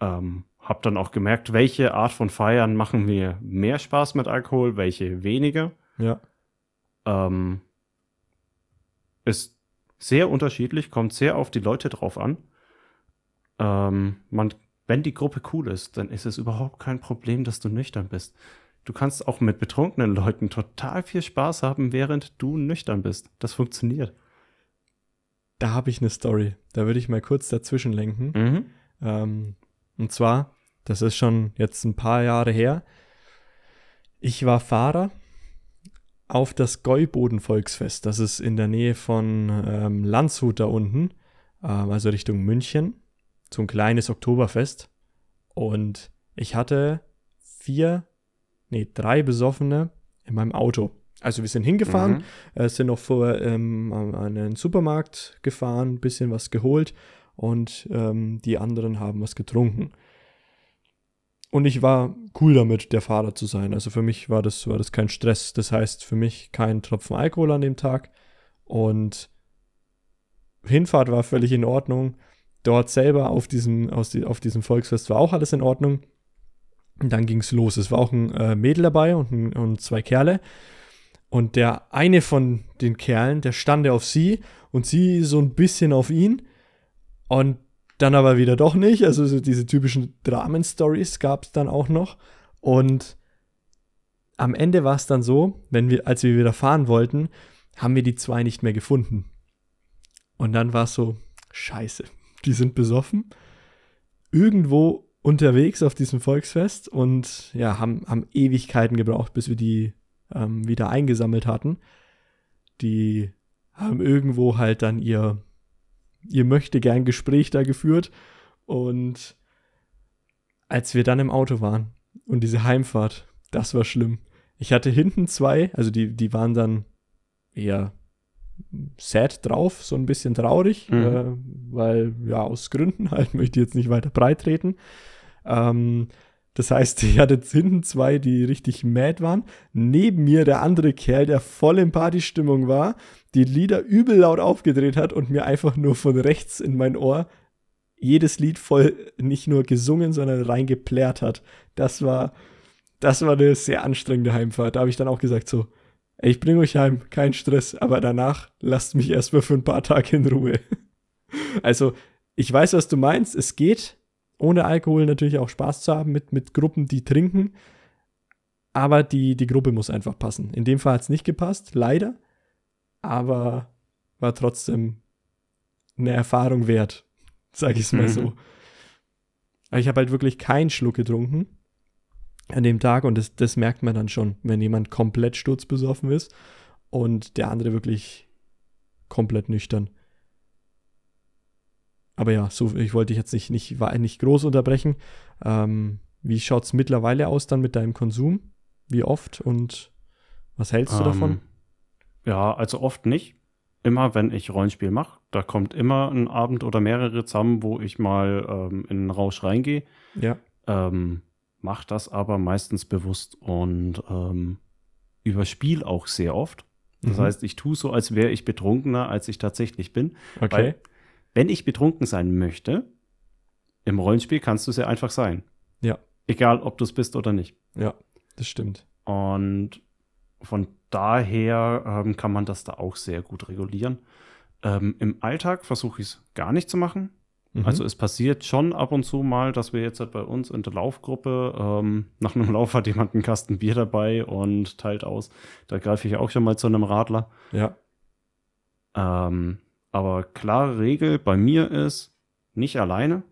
Ähm, hab dann auch gemerkt, welche Art von Feiern machen mir mehr Spaß mit Alkohol, welche weniger. Ja. Ähm, ist sehr unterschiedlich, kommt sehr auf die Leute drauf an. Ähm, man, wenn die Gruppe cool ist, dann ist es überhaupt kein Problem, dass du nüchtern bist. Du kannst auch mit betrunkenen Leuten total viel Spaß haben, während du nüchtern bist. Das funktioniert. Da habe ich eine Story. Da würde ich mal kurz dazwischen lenken. Mhm. Ähm, und zwar, das ist schon jetzt ein paar Jahre her. Ich war Fahrer auf das Gäuboden-Volksfest. Das ist in der Nähe von ähm, Landshut da unten, ähm, also Richtung München. So ein kleines Oktoberfest. Und ich hatte vier, nee, drei Besoffene in meinem Auto. Also wir sind hingefahren, Mhm. äh, sind noch vor ähm, an einen Supermarkt gefahren, bisschen was geholt und ähm, die anderen haben was getrunken. Und ich war cool damit, der Fahrer zu sein. Also für mich war das, war das kein Stress. Das heißt, für mich kein Tropfen Alkohol an dem Tag. Und Hinfahrt war völlig in Ordnung. Dort selber auf diesem, aus die, auf diesem Volksfest war auch alles in Ordnung. Und dann ging es los. Es war auch ein äh, Mädel dabei und, ein, und zwei Kerle. Und der eine von den Kerlen, der stand auf sie und sie so ein bisschen auf ihn. Und dann aber wieder doch nicht. Also so diese typischen Dramen-Stories gab es dann auch noch. Und am Ende war es dann so, wenn wir, als wir wieder fahren wollten, haben wir die zwei nicht mehr gefunden. Und dann war es so, scheiße, die sind besoffen. Irgendwo unterwegs auf diesem Volksfest und ja, haben, haben Ewigkeiten gebraucht, bis wir die ähm, wieder eingesammelt hatten. Die haben irgendwo halt dann ihr, ihr möchte gern Gespräch da geführt und als wir dann im Auto waren und diese Heimfahrt, das war schlimm. Ich hatte hinten zwei, also die, die waren dann eher sad drauf, so ein bisschen traurig, mhm. äh, weil ja aus Gründen <laughs> halt möchte ich jetzt nicht weiter breit treten. Ähm, das heißt, <laughs> ich hatte hinten zwei, die richtig mad waren. Neben mir der andere Kerl, der voll in Partystimmung war, die Lieder übel laut aufgedreht hat und mir einfach nur von rechts in mein Ohr jedes Lied voll nicht nur gesungen, sondern reingeplärt hat. Das war, das war eine sehr anstrengende Heimfahrt. Da habe ich dann auch gesagt so, ich bringe euch heim, kein Stress, aber danach lasst mich erstmal für ein paar Tage in Ruhe. <laughs> also, ich weiß, was du meinst. Es geht, ohne Alkohol natürlich auch Spaß zu haben mit, mit Gruppen, die trinken. Aber die, die Gruppe muss einfach passen. In dem Fall hat es nicht gepasst, leider. Aber war trotzdem eine Erfahrung wert, sage ich es mal mhm. so. Aber ich habe halt wirklich keinen Schluck getrunken an dem Tag und das, das merkt man dann schon, wenn jemand komplett sturzbesoffen ist und der andere wirklich komplett nüchtern. Aber ja, so, ich wollte dich jetzt nicht, nicht, nicht groß unterbrechen. Ähm, wie schaut es mittlerweile aus dann mit deinem Konsum? Wie oft und was hältst du ähm, davon? Ja, also oft nicht. Immer wenn ich Rollenspiel mache, da kommt immer ein Abend oder mehrere zusammen, wo ich mal ähm, in den Rausch reingehe. Ja. Ähm, mach das aber meistens bewusst und ähm, überspiel auch sehr oft. Das mhm. heißt, ich tue so, als wäre ich betrunkener, als ich tatsächlich bin. Okay. Weil wenn ich betrunken sein möchte, im Rollenspiel kannst du sehr einfach sein. Ja. Egal, ob du es bist oder nicht. Ja, das stimmt. Und von daher ähm, kann man das da auch sehr gut regulieren. Ähm, Im Alltag versuche ich es gar nicht zu machen. Mhm. Also es passiert schon ab und zu mal, dass wir jetzt halt bei uns in der Laufgruppe, ähm, nach einem <laughs> Lauf hat jemand einen Kasten Bier dabei und teilt aus. Da greife ich auch schon mal zu einem Radler. Ja. Ähm, aber klare Regel bei mir ist, nicht alleine.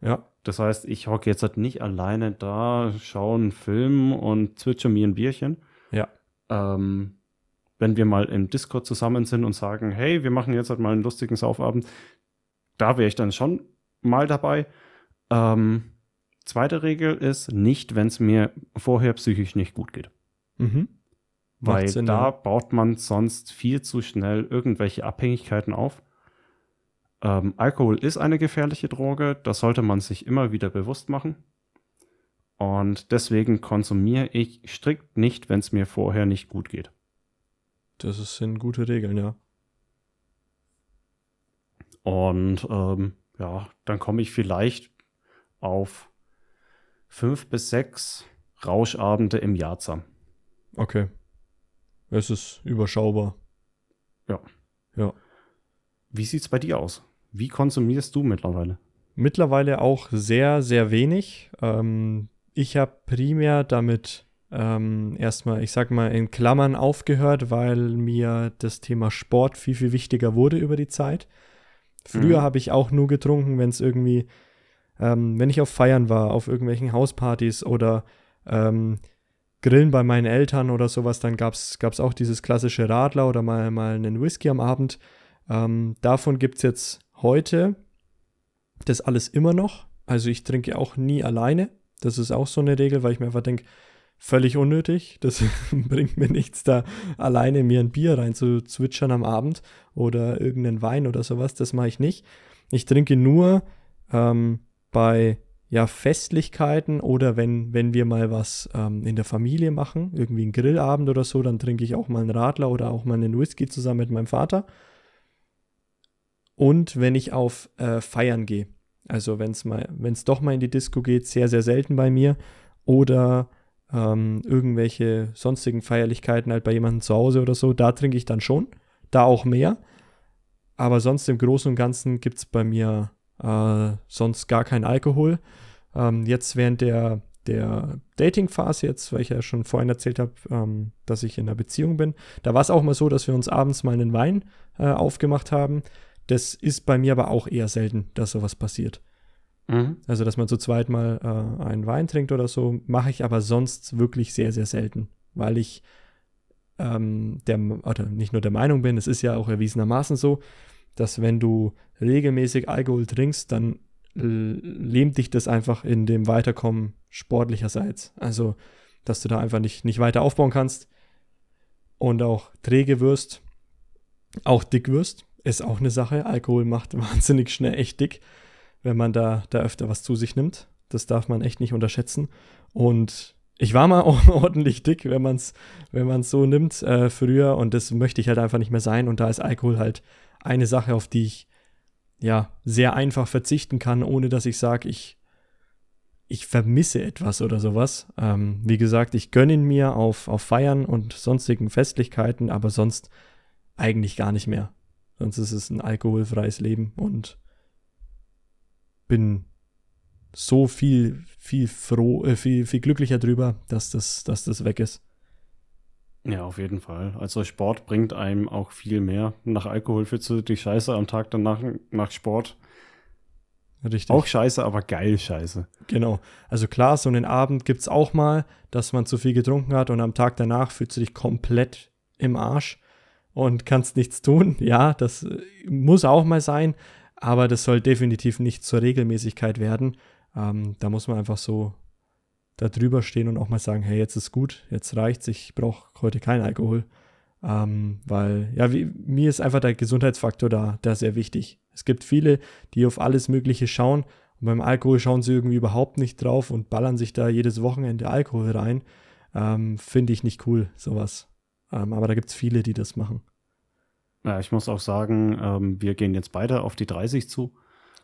Ja. Das heißt, ich hocke jetzt halt nicht alleine da, schaue einen Film und zwitscher mir ein Bierchen. Ja. Ähm, wenn wir mal im Discord zusammen sind und sagen, hey, wir machen jetzt halt mal einen lustigen Saufabend, da wäre ich dann schon mal dabei. Ähm, zweite Regel ist nicht, wenn es mir vorher psychisch nicht gut geht. Mhm. Weil Sinn, da ja. baut man sonst viel zu schnell irgendwelche Abhängigkeiten auf. Ähm, Alkohol ist eine gefährliche Droge, das sollte man sich immer wieder bewusst machen. Und deswegen konsumiere ich strikt nicht, wenn es mir vorher nicht gut geht. Das sind gute Regeln, ja. Und ähm, ja, dann komme ich vielleicht auf fünf bis sechs Rauschabende im Jahr zusammen. Okay. Es ist überschaubar. Ja. Ja. Wie sieht's bei dir aus? Wie konsumierst du mittlerweile? Mittlerweile auch sehr, sehr wenig. Ähm, ich habe primär damit ähm, erstmal, ich sag mal, in Klammern aufgehört, weil mir das Thema Sport viel, viel wichtiger wurde über die Zeit. Früher mhm. habe ich auch nur getrunken, wenn es irgendwie, ähm, wenn ich auf Feiern war, auf irgendwelchen Hauspartys oder ähm, Grillen bei meinen Eltern oder sowas, dann gab es auch dieses klassische Radler oder mal, mal einen Whisky am Abend. Ähm, davon gibt es jetzt heute das alles immer noch. Also ich trinke auch nie alleine. Das ist auch so eine Regel, weil ich mir einfach denke, völlig unnötig. Das <laughs> bringt mir nichts, da alleine mir ein Bier rein zu zwitschern am Abend oder irgendeinen Wein oder sowas. Das mache ich nicht. Ich trinke nur ähm, bei ja, Festlichkeiten oder wenn, wenn wir mal was ähm, in der Familie machen, irgendwie einen Grillabend oder so, dann trinke ich auch mal einen Radler oder auch mal einen Whisky zusammen mit meinem Vater. Und wenn ich auf äh, Feiern gehe, also wenn es mal, wenn es doch mal in die Disco geht, sehr, sehr selten bei mir. Oder ähm, irgendwelche sonstigen Feierlichkeiten halt bei jemandem zu Hause oder so, da trinke ich dann schon. Da auch mehr. Aber sonst im Großen und Ganzen gibt es bei mir äh, sonst gar keinen Alkohol. Ähm, jetzt während der, der Dating-Phase, jetzt, weil ich ja schon vorhin erzählt habe, ähm, dass ich in einer Beziehung bin, da war es auch mal so, dass wir uns abends mal einen Wein äh, aufgemacht haben. Das ist bei mir aber auch eher selten, dass sowas passiert. Mhm. Also, dass man zu zweit mal äh, einen Wein trinkt oder so, mache ich aber sonst wirklich sehr, sehr selten, weil ich ähm, der, oder nicht nur der Meinung bin, es ist ja auch erwiesenermaßen so, dass wenn du regelmäßig Alkohol trinkst, dann lähmt dich das einfach in dem Weiterkommen sportlicherseits. Also, dass du da einfach nicht, nicht weiter aufbauen kannst und auch träge wirst, auch dick wirst, ist auch eine Sache. Alkohol macht <laughs> wahnsinnig schnell echt dick wenn man da, da öfter was zu sich nimmt. Das darf man echt nicht unterschätzen. Und ich war mal <laughs> ordentlich dick, wenn man es wenn man's so nimmt äh, früher. Und das möchte ich halt einfach nicht mehr sein. Und da ist Alkohol halt eine Sache, auf die ich ja sehr einfach verzichten kann, ohne dass ich sage, ich, ich vermisse etwas oder sowas. Ähm, wie gesagt, ich gönne ihn mir auf, auf Feiern und sonstigen Festlichkeiten, aber sonst eigentlich gar nicht mehr. Sonst ist es ein alkoholfreies Leben und bin so viel, viel froh, äh, viel, viel glücklicher drüber, dass das, dass das weg ist. Ja, auf jeden Fall. Also Sport bringt einem auch viel mehr. Nach Alkohol fühlst du dich scheiße am Tag danach nach Sport. Richtig. Auch scheiße, aber geil scheiße. Genau. Also klar, so einen Abend gibt es auch mal, dass man zu viel getrunken hat und am Tag danach fühlst du dich komplett im Arsch und kannst nichts tun. Ja, das äh, muss auch mal sein aber das soll definitiv nicht zur Regelmäßigkeit werden. Ähm, da muss man einfach so da drüber stehen und auch mal sagen, hey, jetzt ist gut, jetzt reicht's, ich brauche heute keinen Alkohol. Ähm, weil, ja, wie, mir ist einfach der Gesundheitsfaktor da, da sehr wichtig. Es gibt viele, die auf alles Mögliche schauen und beim Alkohol schauen sie irgendwie überhaupt nicht drauf und ballern sich da jedes Wochenende Alkohol rein. Ähm, Finde ich nicht cool, sowas. Ähm, aber da gibt es viele, die das machen. Ja, ich muss auch sagen, ähm, wir gehen jetzt beide auf die 30 zu.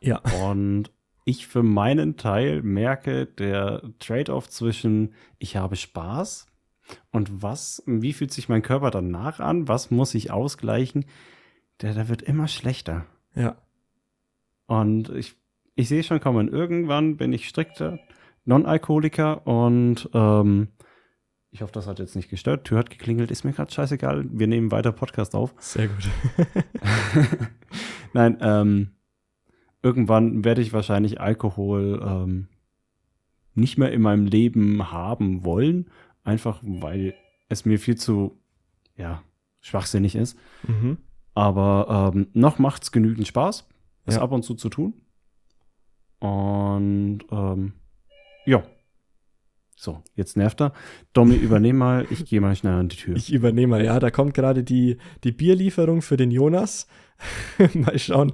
Ja. Und ich für meinen Teil merke, der Trade-off zwischen ich habe Spaß und was, wie fühlt sich mein Körper danach an, was muss ich ausgleichen, der, der wird immer schlechter. Ja. Und ich, ich sehe schon kommen, irgendwann bin ich strikter Non-Alkoholiker und ähm, ich hoffe, das hat jetzt nicht gestört. Tür hat geklingelt, ist mir gerade scheißegal. Wir nehmen weiter Podcast auf. Sehr gut. <laughs> Nein, ähm, irgendwann werde ich wahrscheinlich Alkohol ähm, nicht mehr in meinem Leben haben wollen. Einfach weil es mir viel zu, ja, schwachsinnig ist. Mhm. Aber ähm, noch macht es genügend Spaß, es ja. ab und zu zu tun. Und ähm, ja, so, jetzt nervt er. Domi, <laughs> übernehm mal, ich gehe mal schnell an die Tür. Ich übernehme mal, ja, da kommt gerade die, die Bierlieferung für den Jonas. <laughs> mal schauen.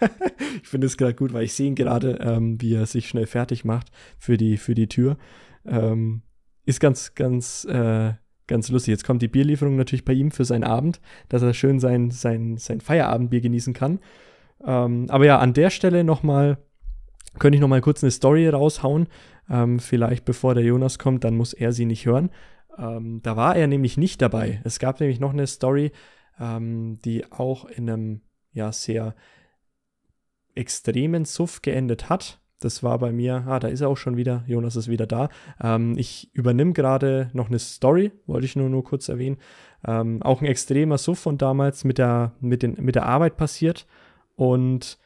<laughs> ich finde es gerade gut, weil ich sehe ihn gerade, ähm, wie er sich schnell fertig macht für die, für die Tür. Ähm, ist ganz, ganz, äh, ganz lustig. Jetzt kommt die Bierlieferung natürlich bei ihm für seinen Abend, dass er schön sein, sein, sein Feierabendbier genießen kann. Ähm, aber ja, an der Stelle nochmal, könnte ich nochmal kurz eine Story raushauen ähm, vielleicht bevor der Jonas kommt, dann muss er sie nicht hören. Ähm, da war er nämlich nicht dabei. Es gab nämlich noch eine Story, ähm, die auch in einem ja sehr extremen Suff geendet hat. Das war bei mir, ah, da ist er auch schon wieder, Jonas ist wieder da. Ähm, ich übernehme gerade noch eine Story, wollte ich nur, nur kurz erwähnen. Ähm, auch ein extremer Suff von damals mit der, mit den, mit der Arbeit passiert. Und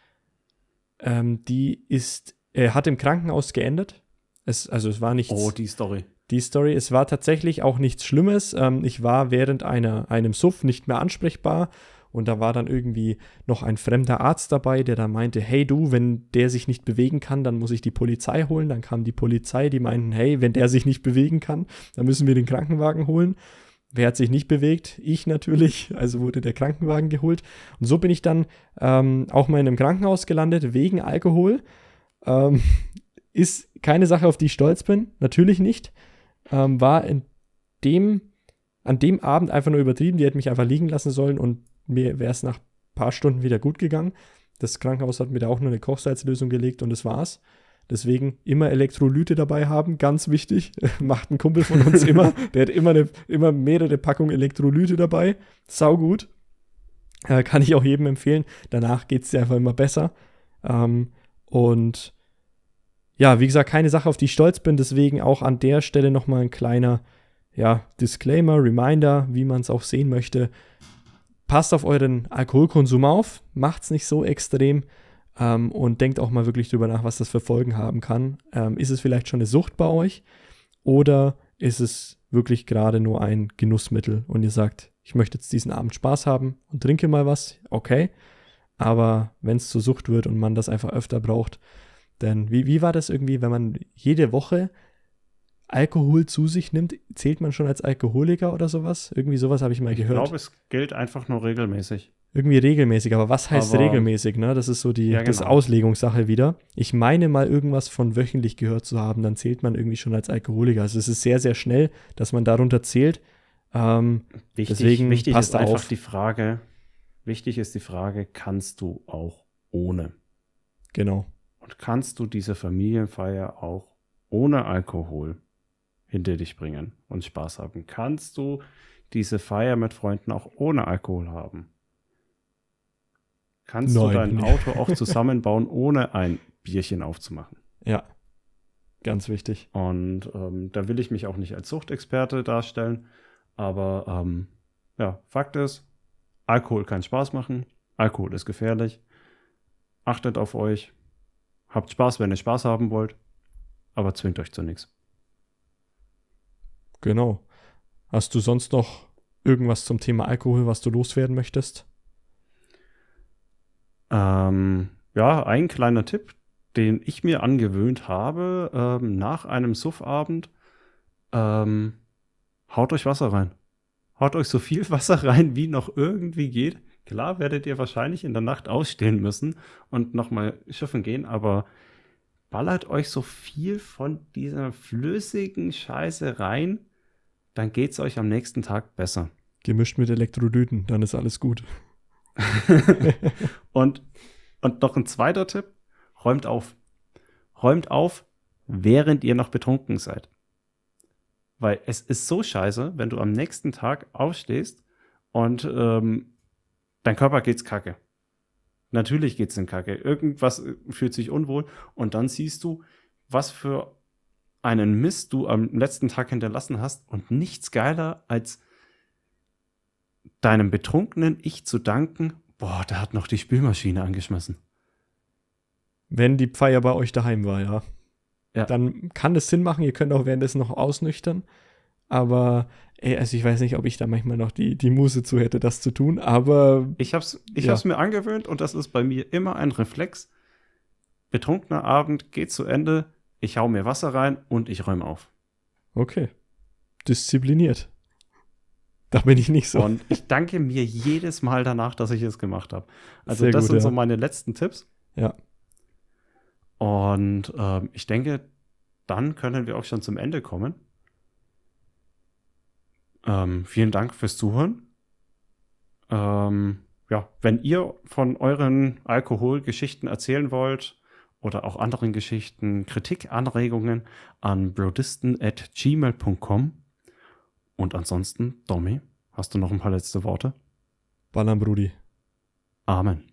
ähm, die ist, er hat im Krankenhaus geendet. Es, also es war nichts. Oh, die Story. Die Story, es war tatsächlich auch nichts Schlimmes. Ähm, ich war während einer, einem Suff nicht mehr ansprechbar und da war dann irgendwie noch ein fremder Arzt dabei, der da meinte, hey du, wenn der sich nicht bewegen kann, dann muss ich die Polizei holen. Dann kam die Polizei, die meinten, hey, wenn der sich nicht bewegen kann, dann müssen wir den Krankenwagen holen. Wer hat sich nicht bewegt? Ich natürlich. <laughs> Also wurde der Krankenwagen geholt. Und so bin ich dann ähm, auch mal in einem Krankenhaus gelandet wegen Alkohol. Ähm, <laughs> ist keine Sache, auf die ich stolz bin, natürlich nicht. Ähm, war in dem, an dem Abend einfach nur übertrieben. Die hätten mich einfach liegen lassen sollen und mir wäre es nach ein paar Stunden wieder gut gegangen. Das Krankenhaus hat mir da auch nur eine Kochsalzlösung gelegt und das war's. Deswegen immer Elektrolyte dabei haben, ganz wichtig. <laughs> Macht ein Kumpel von uns immer. <laughs> Der hat immer, eine, immer mehrere Packungen Elektrolyte dabei. Sau gut. Äh, kann ich auch jedem empfehlen. Danach geht es dir einfach immer besser. Ähm, und ja, wie gesagt, keine Sache, auf die ich stolz bin. Deswegen auch an der Stelle nochmal ein kleiner ja, Disclaimer, Reminder, wie man es auch sehen möchte. Passt auf euren Alkoholkonsum auf, macht es nicht so extrem. Ähm, und denkt auch mal wirklich drüber nach, was das für Folgen haben kann. Ähm, ist es vielleicht schon eine Sucht bei euch oder ist es wirklich gerade nur ein Genussmittel und ihr sagt, ich möchte jetzt diesen Abend Spaß haben und trinke mal was, okay. Aber wenn es zur Sucht wird und man das einfach öfter braucht, dann wie, wie war das irgendwie, wenn man jede Woche Alkohol zu sich nimmt, zählt man schon als Alkoholiker oder sowas? Irgendwie sowas habe ich mal gehört. Ich glaube, es gilt einfach nur regelmäßig. Irgendwie regelmäßig, aber was heißt aber, regelmäßig, ne? Das ist so die ja, genau. das Auslegungssache wieder. Ich meine mal irgendwas von wöchentlich gehört zu haben, dann zählt man irgendwie schon als Alkoholiker. Also es ist sehr, sehr schnell, dass man darunter zählt. Ähm, wichtig, deswegen wichtig passt ist einfach auf. die Frage, wichtig ist die Frage, kannst du auch ohne? Genau. Und kannst du diese Familienfeier auch ohne Alkohol hinter dich bringen und Spaß haben? Kannst du diese Feier mit Freunden auch ohne Alkohol haben? Kannst Nein. du dein Auto auch zusammenbauen, <laughs> ohne ein Bierchen aufzumachen? Ja, ganz wichtig. Und ähm, da will ich mich auch nicht als Suchtexperte darstellen, aber ähm, ja, Fakt ist, Alkohol kann Spaß machen, Alkohol ist gefährlich. Achtet auf euch, habt Spaß, wenn ihr Spaß haben wollt, aber zwingt euch zu nichts. Genau. Hast du sonst noch irgendwas zum Thema Alkohol, was du loswerden möchtest? Ähm, ja, ein kleiner Tipp, den ich mir angewöhnt habe, ähm, nach einem Suffabend, ähm, haut euch Wasser rein. Haut euch so viel <laughs> Wasser rein, wie noch irgendwie geht. Klar werdet ihr wahrscheinlich in der Nacht ausstehen müssen und nochmal schiffen gehen, aber ballert euch so viel von dieser flüssigen Scheiße rein, dann geht es euch am nächsten Tag besser. Gemischt mit Elektrolyten, dann ist alles gut. <laughs> und, und noch ein zweiter Tipp: räumt auf. Räumt auf, während ihr noch betrunken seid. Weil es ist so scheiße, wenn du am nächsten Tag aufstehst und ähm, dein Körper geht's kacke. Natürlich geht's in Kacke. Irgendwas fühlt sich unwohl und dann siehst du, was für einen Mist du am letzten Tag hinterlassen hast und nichts geiler als deinem betrunkenen Ich zu danken, boah, der hat noch die Spülmaschine angeschmissen. Wenn die Feier bei euch daheim war, ja. ja. Dann kann es Sinn machen, ihr könnt auch währenddessen noch ausnüchtern. Aber, ey, also ich weiß nicht, ob ich da manchmal noch die, die Muße zu hätte, das zu tun, aber. Ich hab's, ich ja. hab's mir angewöhnt und das ist bei mir immer ein Reflex. Betrunkener Abend geht zu Ende, ich hau mir Wasser rein und ich räume auf. Okay. Diszipliniert. Da bin ich nicht so. Und ich danke mir jedes Mal danach, dass ich es gemacht habe. Also Sehr das gut, sind ja. so meine letzten Tipps. Ja. Und ähm, ich denke, dann können wir auch schon zum Ende kommen. Ähm, vielen Dank fürs Zuhören. Ähm, ja, wenn ihr von euren Alkoholgeschichten erzählen wollt oder auch anderen Geschichten, Kritik, Anregungen an brodisten at gmail.com und ansonsten, Domi, hast du noch ein paar letzte Worte? Ballern, Brudi. Amen.